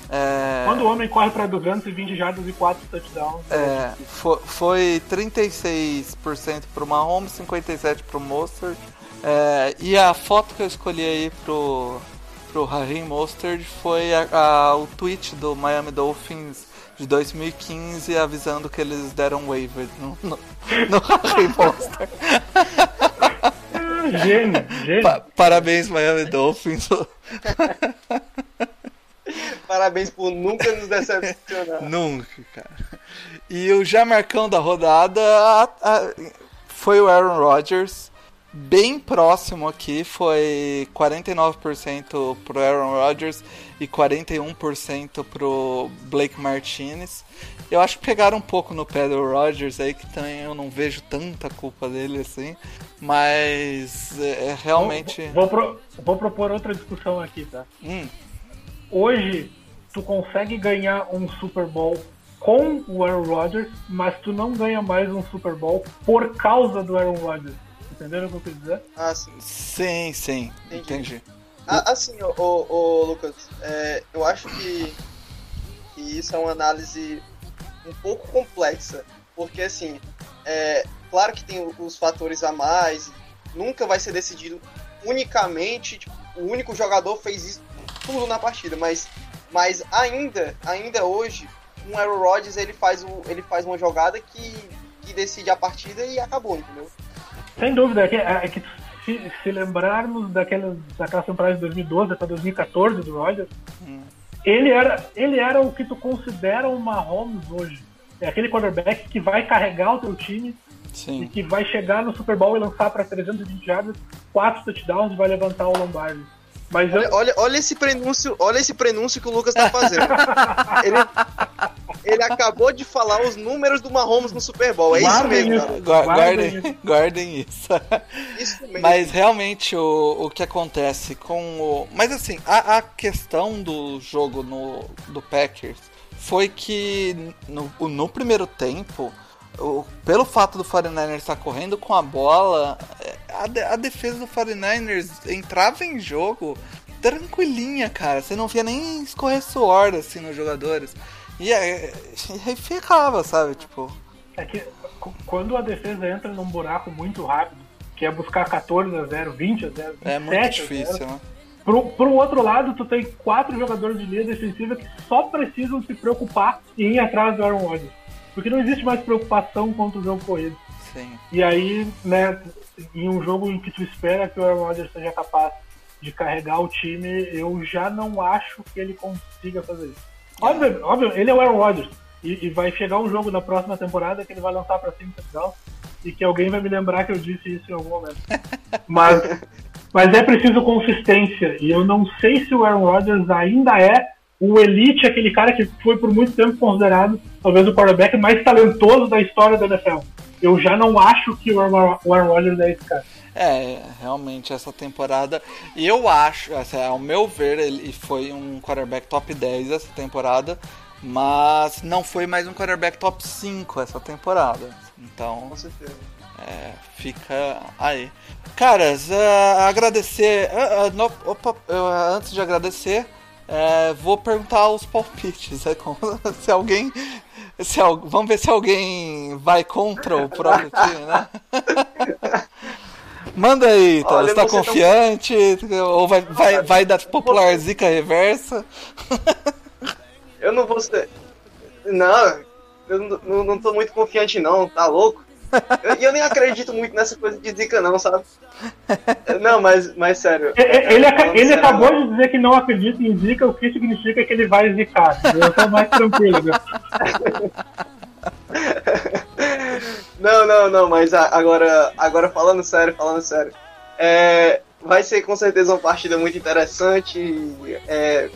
é, Quando o homem corre para 220 jardas e 4 touchdowns, é, fo- foi 36% pro Mahomes, 57% pro Mostert. É, e a foto que eu escolhi aí pro, pro Raheem Mostert foi a- a- o tweet do Miami Dolphins de 2015 avisando que eles deram waiver no, no, no (laughs) Raheem Mostert. ah, gênio, gênio. Pa- parabéns, Miami Dolphins. (laughs) Parabéns por nunca nos decepcionar. Nunca, cara. E o já marcão da rodada a- a- foi o Aaron Rodgers. Bem próximo aqui, foi 49% pro Aaron Rodgers e 41% pro Blake Martinez. Eu acho que pegaram um pouco no pé do Rodgers aí, que também eu não vejo tanta culpa dele assim. Mas é, é realmente. Vou, vou pro- vou propor outra discussão aqui, tá? Hum, Hoje, tu consegue ganhar um Super Bowl com o Aaron Rodgers, mas tu não ganha mais um Super Bowl por causa do Aaron Rodgers. Entenderam o que eu quis dizer? Ah, sim. sim, sim, Entendi. entendi. Ah, assim, ô, ô, ô, Lucas, é, eu acho que, que isso é uma análise um pouco complexa, porque assim, é, claro que tem os fatores a mais, nunca vai ser decidido unicamente, tipo, o único jogador fez isso tudo na partida, mas, mas ainda, ainda hoje, um Aaron Rodgers ele faz, o, ele faz uma jogada que, que decide a partida e acabou, entendeu? Sem dúvida, é que, é que se, se lembrarmos daquela, daquela temporada de 2012 até 2014 do Rodgers, ele, era, ele era o que tu considera um Mahomes hoje. É aquele quarterback que vai carregar o teu time e Sim. que vai chegar no Super Bowl e lançar para 320 jardas, 4 touchdowns e vai levantar o Lombardi. Mas eu, Olha, olha, olha esse prenúncio, olha esse prenúncio que o Lucas tá fazendo. (laughs) ele, ele acabou de falar os números do Mahomes no Super Bowl. É isso Guardem mesmo, isso. cara. Gua- Guardem Guardem, guardem isso. Isso mesmo. Mas realmente o, o que acontece com o. Mas assim, a, a questão do jogo no, do Packers foi que no, no primeiro tempo, o- pelo fato do 49ers estar correndo com a bola, é, a, de- a defesa do 49ers entrava em jogo tranquilinha, cara. Você não via nem escorrer suor assim nos jogadores. E aí, e aí ficava, sabe? Tipo. é que quando a defesa entra num buraco muito rápido, que é buscar 14 a 0, 20 a 0, 27 É muito a 0, difícil, né? Pro, pro outro lado, tu tem quatro jogadores de linha defensiva que só precisam se preocupar em ir atrás do Aaron Rodgers. Porque não existe mais preocupação contra o jogo corrido. Sim. E aí, né, em um jogo em que tu espera que o Aaron Rodgers seja capaz de carregar o time, eu já não acho que ele consiga fazer isso. Óbvio, óbvio ele é o Aaron Rodgers. E, e vai chegar um jogo na próxima temporada que ele vai lançar pra cima touchdowns e que alguém vai me lembrar que eu disse isso em algum momento. (laughs) Mas, mas é preciso consistência. E eu não sei se o Aaron Rodgers ainda é o elite, aquele cara que foi por muito tempo considerado talvez o quarterback mais talentoso da história da NFL. Eu já não acho que o Aaron Rodgers é esse cara. É, realmente essa temporada. E eu acho, assim, ao meu ver, ele foi um quarterback top 10 essa temporada, mas não foi mais um quarterback top 5 essa temporada. Então, Com certeza. é, fica aí. Caras, é, agradecer. é, é, no- opa, antes de agradecer, vou perguntar os palpites. (laughs) se alguém. Se, vamos ver se alguém vai contra o próprio time, né? (laughs) Manda aí, tá? Olha, você tá tá- confiante? Ou vai, vai, vai dar popular zica reversa? (laughs) Eu não vou ser. Não, eu não, não, tô muito confiante, não, tá louco? Eu- E eu, nem acredito muito nessa coisa de zica, não, sabe? Não, mas, mas sério. Ele, ele sério, acabou de dizer que não acredita em zica, o que significa que ele vai zicar. Eu tô mais tranquilo, né? (laughs) Não, não, não, mas agora, agora falando sério, falando sério. É, vai ser com certeza uma partida muito interessante. É,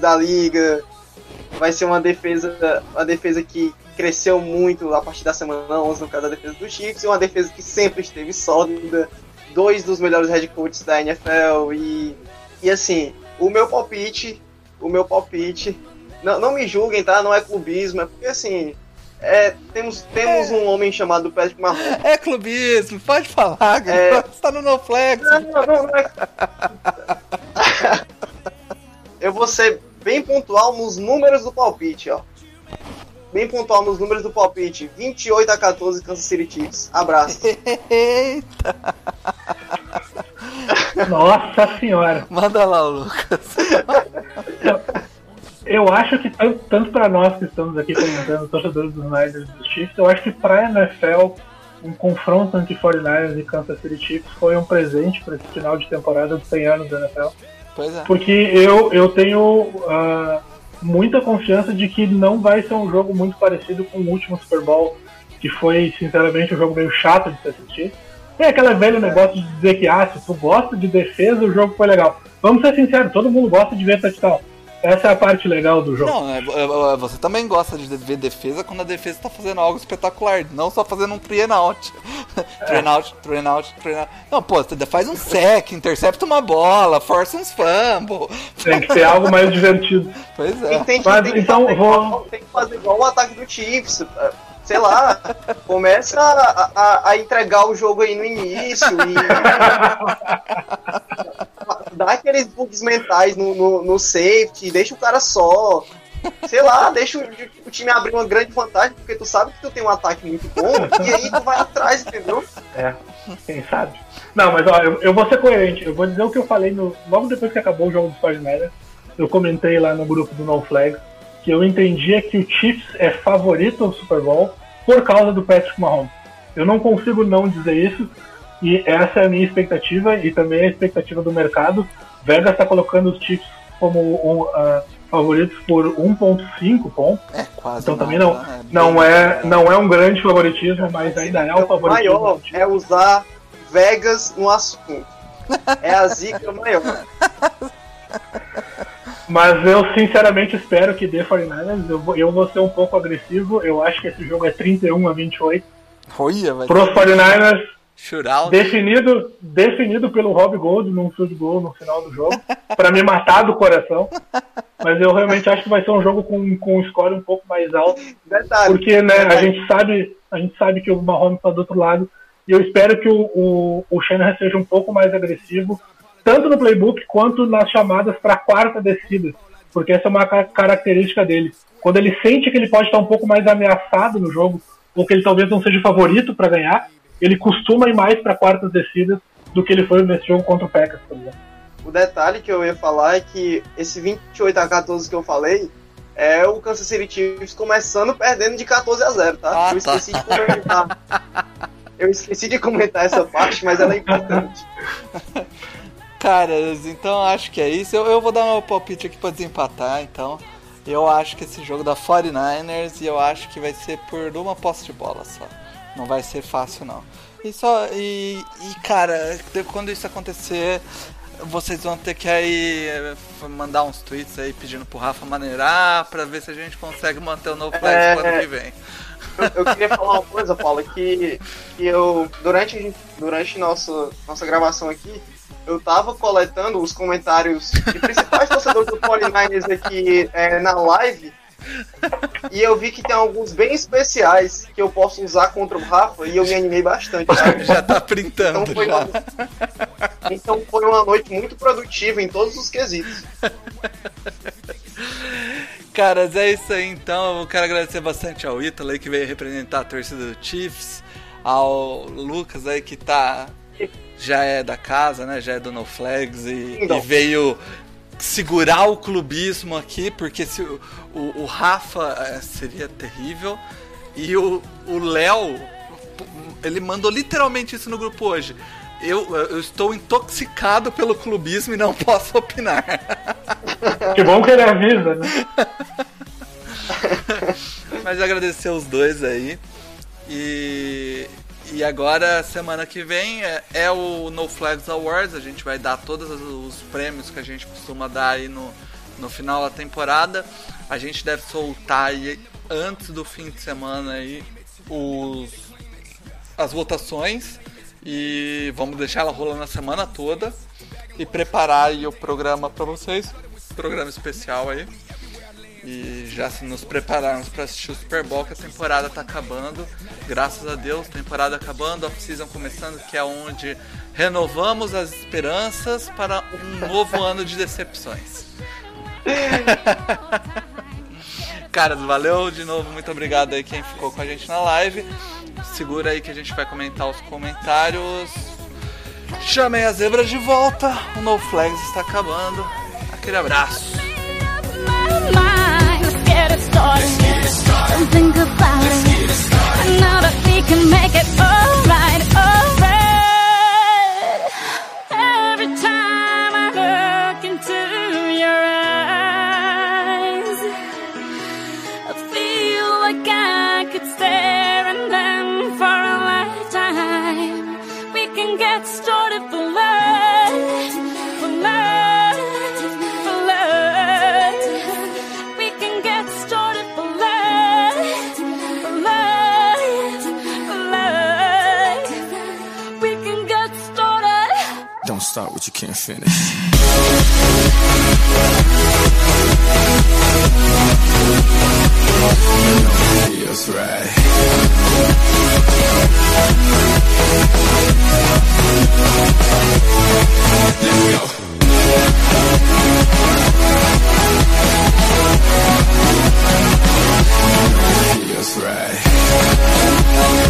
da liga. Vai ser uma defesa, uma defesa que cresceu muito a partir da semana 11, no caso da defesa dos Chiefs, e uma defesa que sempre esteve sólida. Dois dos melhores head coaches da NFL e, e assim, o meu palpite, o meu palpite, não, não me julguem, tá? Não é clubismo, é porque assim, é, temos, temos um homem chamado Patrick Mahomes. É clubismo, pode falar, É. você tá no NoFlex. Não, não, não, não é- (laughs) Eu vou ser bem pontual nos números do palpite, ó. Bem pontual nos números do palpite. 28 a 14 Kansas City Chiefs. Abraço. (laughs) Eita, Nossa senhora. manda lá, Lucas. (laughs) Eu acho que tanto, para nós que estamos aqui comentando, torcedores dos Niners e dos Chiefs, eu acho que para a NFL um confronto entre 49ers e Kansas City Chiefs foi um presente para esse final de temporada dos 100 anos da NFL. Pois é. Porque eu, eu tenho ah, muita confiança de que não vai ser um jogo muito parecido com o último Super Bowl, que foi, sinceramente, um jogo meio chato de se assistir. Tem aquele velho negócio de dizer que, ah, se tu gosta de defesa, o jogo foi legal. Vamos ser sinceros, todo mundo gosta de ver touchdown. Essa é a parte legal do jogo. Não, é, é, é, você também gosta de ver defesa quando a defesa tá fazendo algo espetacular, não só fazendo um three and out. (laughs) three and out, three and out, three and out. Não, pô, você faz um sec, intercepta uma bola, força uns fumble. Tem que ser algo mais divertido. (laughs) Pois é. tem que, Mas, tem que então, fazer vou- igual, tem que fazer igual o ataque do Chiefs. Sei lá, começa a, a- a entregar o jogo aí no início e. (laughs) Dá aqueles bugs mentais no, no, no safety, deixa o cara só. Sei lá, deixa o, o time abrir uma grande vantagem, porque tu sabe que tu tem um ataque muito bom, e aí tu vai atrás, entendeu? É, quem sabe? Não, mas ó, eu, eu vou ser coerente. Eu vou dizer o que eu falei no, logo depois que acabou o jogo dos 49ers. Eu comentei lá no grupo do No Flag que eu entendia que o Chiefs é favorito ao Super Bowl por causa do Patrick Mahomes. Eu não consigo não dizer isso. E essa é a minha expectativa e também a expectativa do mercado. Vegas está colocando os Chiefs como um, ah, favoritos por 1.5 pontos. É quase. Então também nada, não, né? não, bem é, não é um grande favoritismo, mas ainda é um O favoritismo. maior do Chiefs. é usar Vegas no assunto. É a zica maior. (laughs) Mas eu sinceramente espero que dê 49ers. Eu vou, eu vou ser um pouco agressivo. Eu acho que esse jogo é 31 a 28. Olha, vai Pros 49ers, Shootout. definido, definido pelo Rob Gold num field goal no final do jogo. pra me matar do coração. Mas eu realmente acho que vai ser um jogo com, com um score um pouco mais alto. Detalhe. Porque né, a, gente sabe, a gente sabe que o Mahomes está do outro lado. E eu espero que o, o, o Shanahan seja um pouco mais agressivo, tanto no playbook quanto nas chamadas para a quarta descida. Porque essa é uma ca- característica dele. Quando ele sente que ele pode estar um pouco mais ameaçado no jogo, ou que ele talvez não seja o favorito para ganhar, ele costuma ir mais para quartas descidas do que ele foi nesse jogo contra o Packers, por exemplo. o detalhe que eu ia falar é que esse 28 a 14 que eu falei é o Kansas City Chiefs começando perdendo de 14 a 0, tá? Ah, eu tá. esqueci de comentar. Eu esqueci de comentar essa parte, mas ela é importante. (laughs) Caras, então acho que é isso. Eu, eu vou dar meu palpite aqui pra desempatar, então. Eu acho que esse jogo da 49ers e eu acho que vai ser por uma posse de bola só. Não vai ser fácil não. E só e, e cara, quando isso acontecer, vocês vão ter que aí eh, mandar uns tweets aí pedindo pro Rafa maneirar pra ver se a gente consegue manter o novo flex É. ano que vem. Eu, eu queria falar uma coisa, Paulo, que, que eu, durante, durante nossa, nossa gravação aqui, eu tava coletando os comentários de principais torcedores do 49ers aqui é, na live, e eu vi que tem alguns bem especiais que eu posso usar contra o Rafa, e eu me animei bastante? (laughs) Já tá Então printando foi, já. uma, então foi uma noite muito produtiva em todos os quesitos. Caras, é isso aí então. Eu quero agradecer bastante ao Ítalo aí que veio representar a torcida do Chiefs, ao Lucas aí que tá. Já é da casa, né? Já é do No Flags e, Então. e veio segurar o clubismo aqui, porque se o, o, o Rafa eh, seria terrível. E o o Léo, ele mandou literalmente isso no grupo hoje. Eu, eu estou intoxicado pelo clubismo e não posso opinar. (laughs) Que bom que ele avisa, né? Mas agradecer os dois aí. E, e agora, semana que vem, é, é o No Flags Awards. A gente vai dar todos os- os prêmios que a gente costuma dar aí no, no final da temporada. A gente deve soltar aí, antes do fim de semana aí, os, as votações. E vamos deixar ela rolando a semana toda. E preparar aí o programa para vocês. Programa especial aí. E já se nos prepararmos para assistir o Super Bowl, que a temporada tá acabando. Graças a Deus, temporada acabando, a season começando, que é onde renovamos as esperanças para um novo (laughs) ano de decepções. (laughs) Caras, valeu de novo, muito obrigado aí quem ficou com a gente na live. Segura aí que a gente vai comentar os comentários. Chamem as zebras de volta, o No Flags está acabando. Aquele abraço. Let's it started. Don't think about it. I know that we can make it alright, alright. start what you can't finish. Feels right. Let's go. Feels right. Yeah.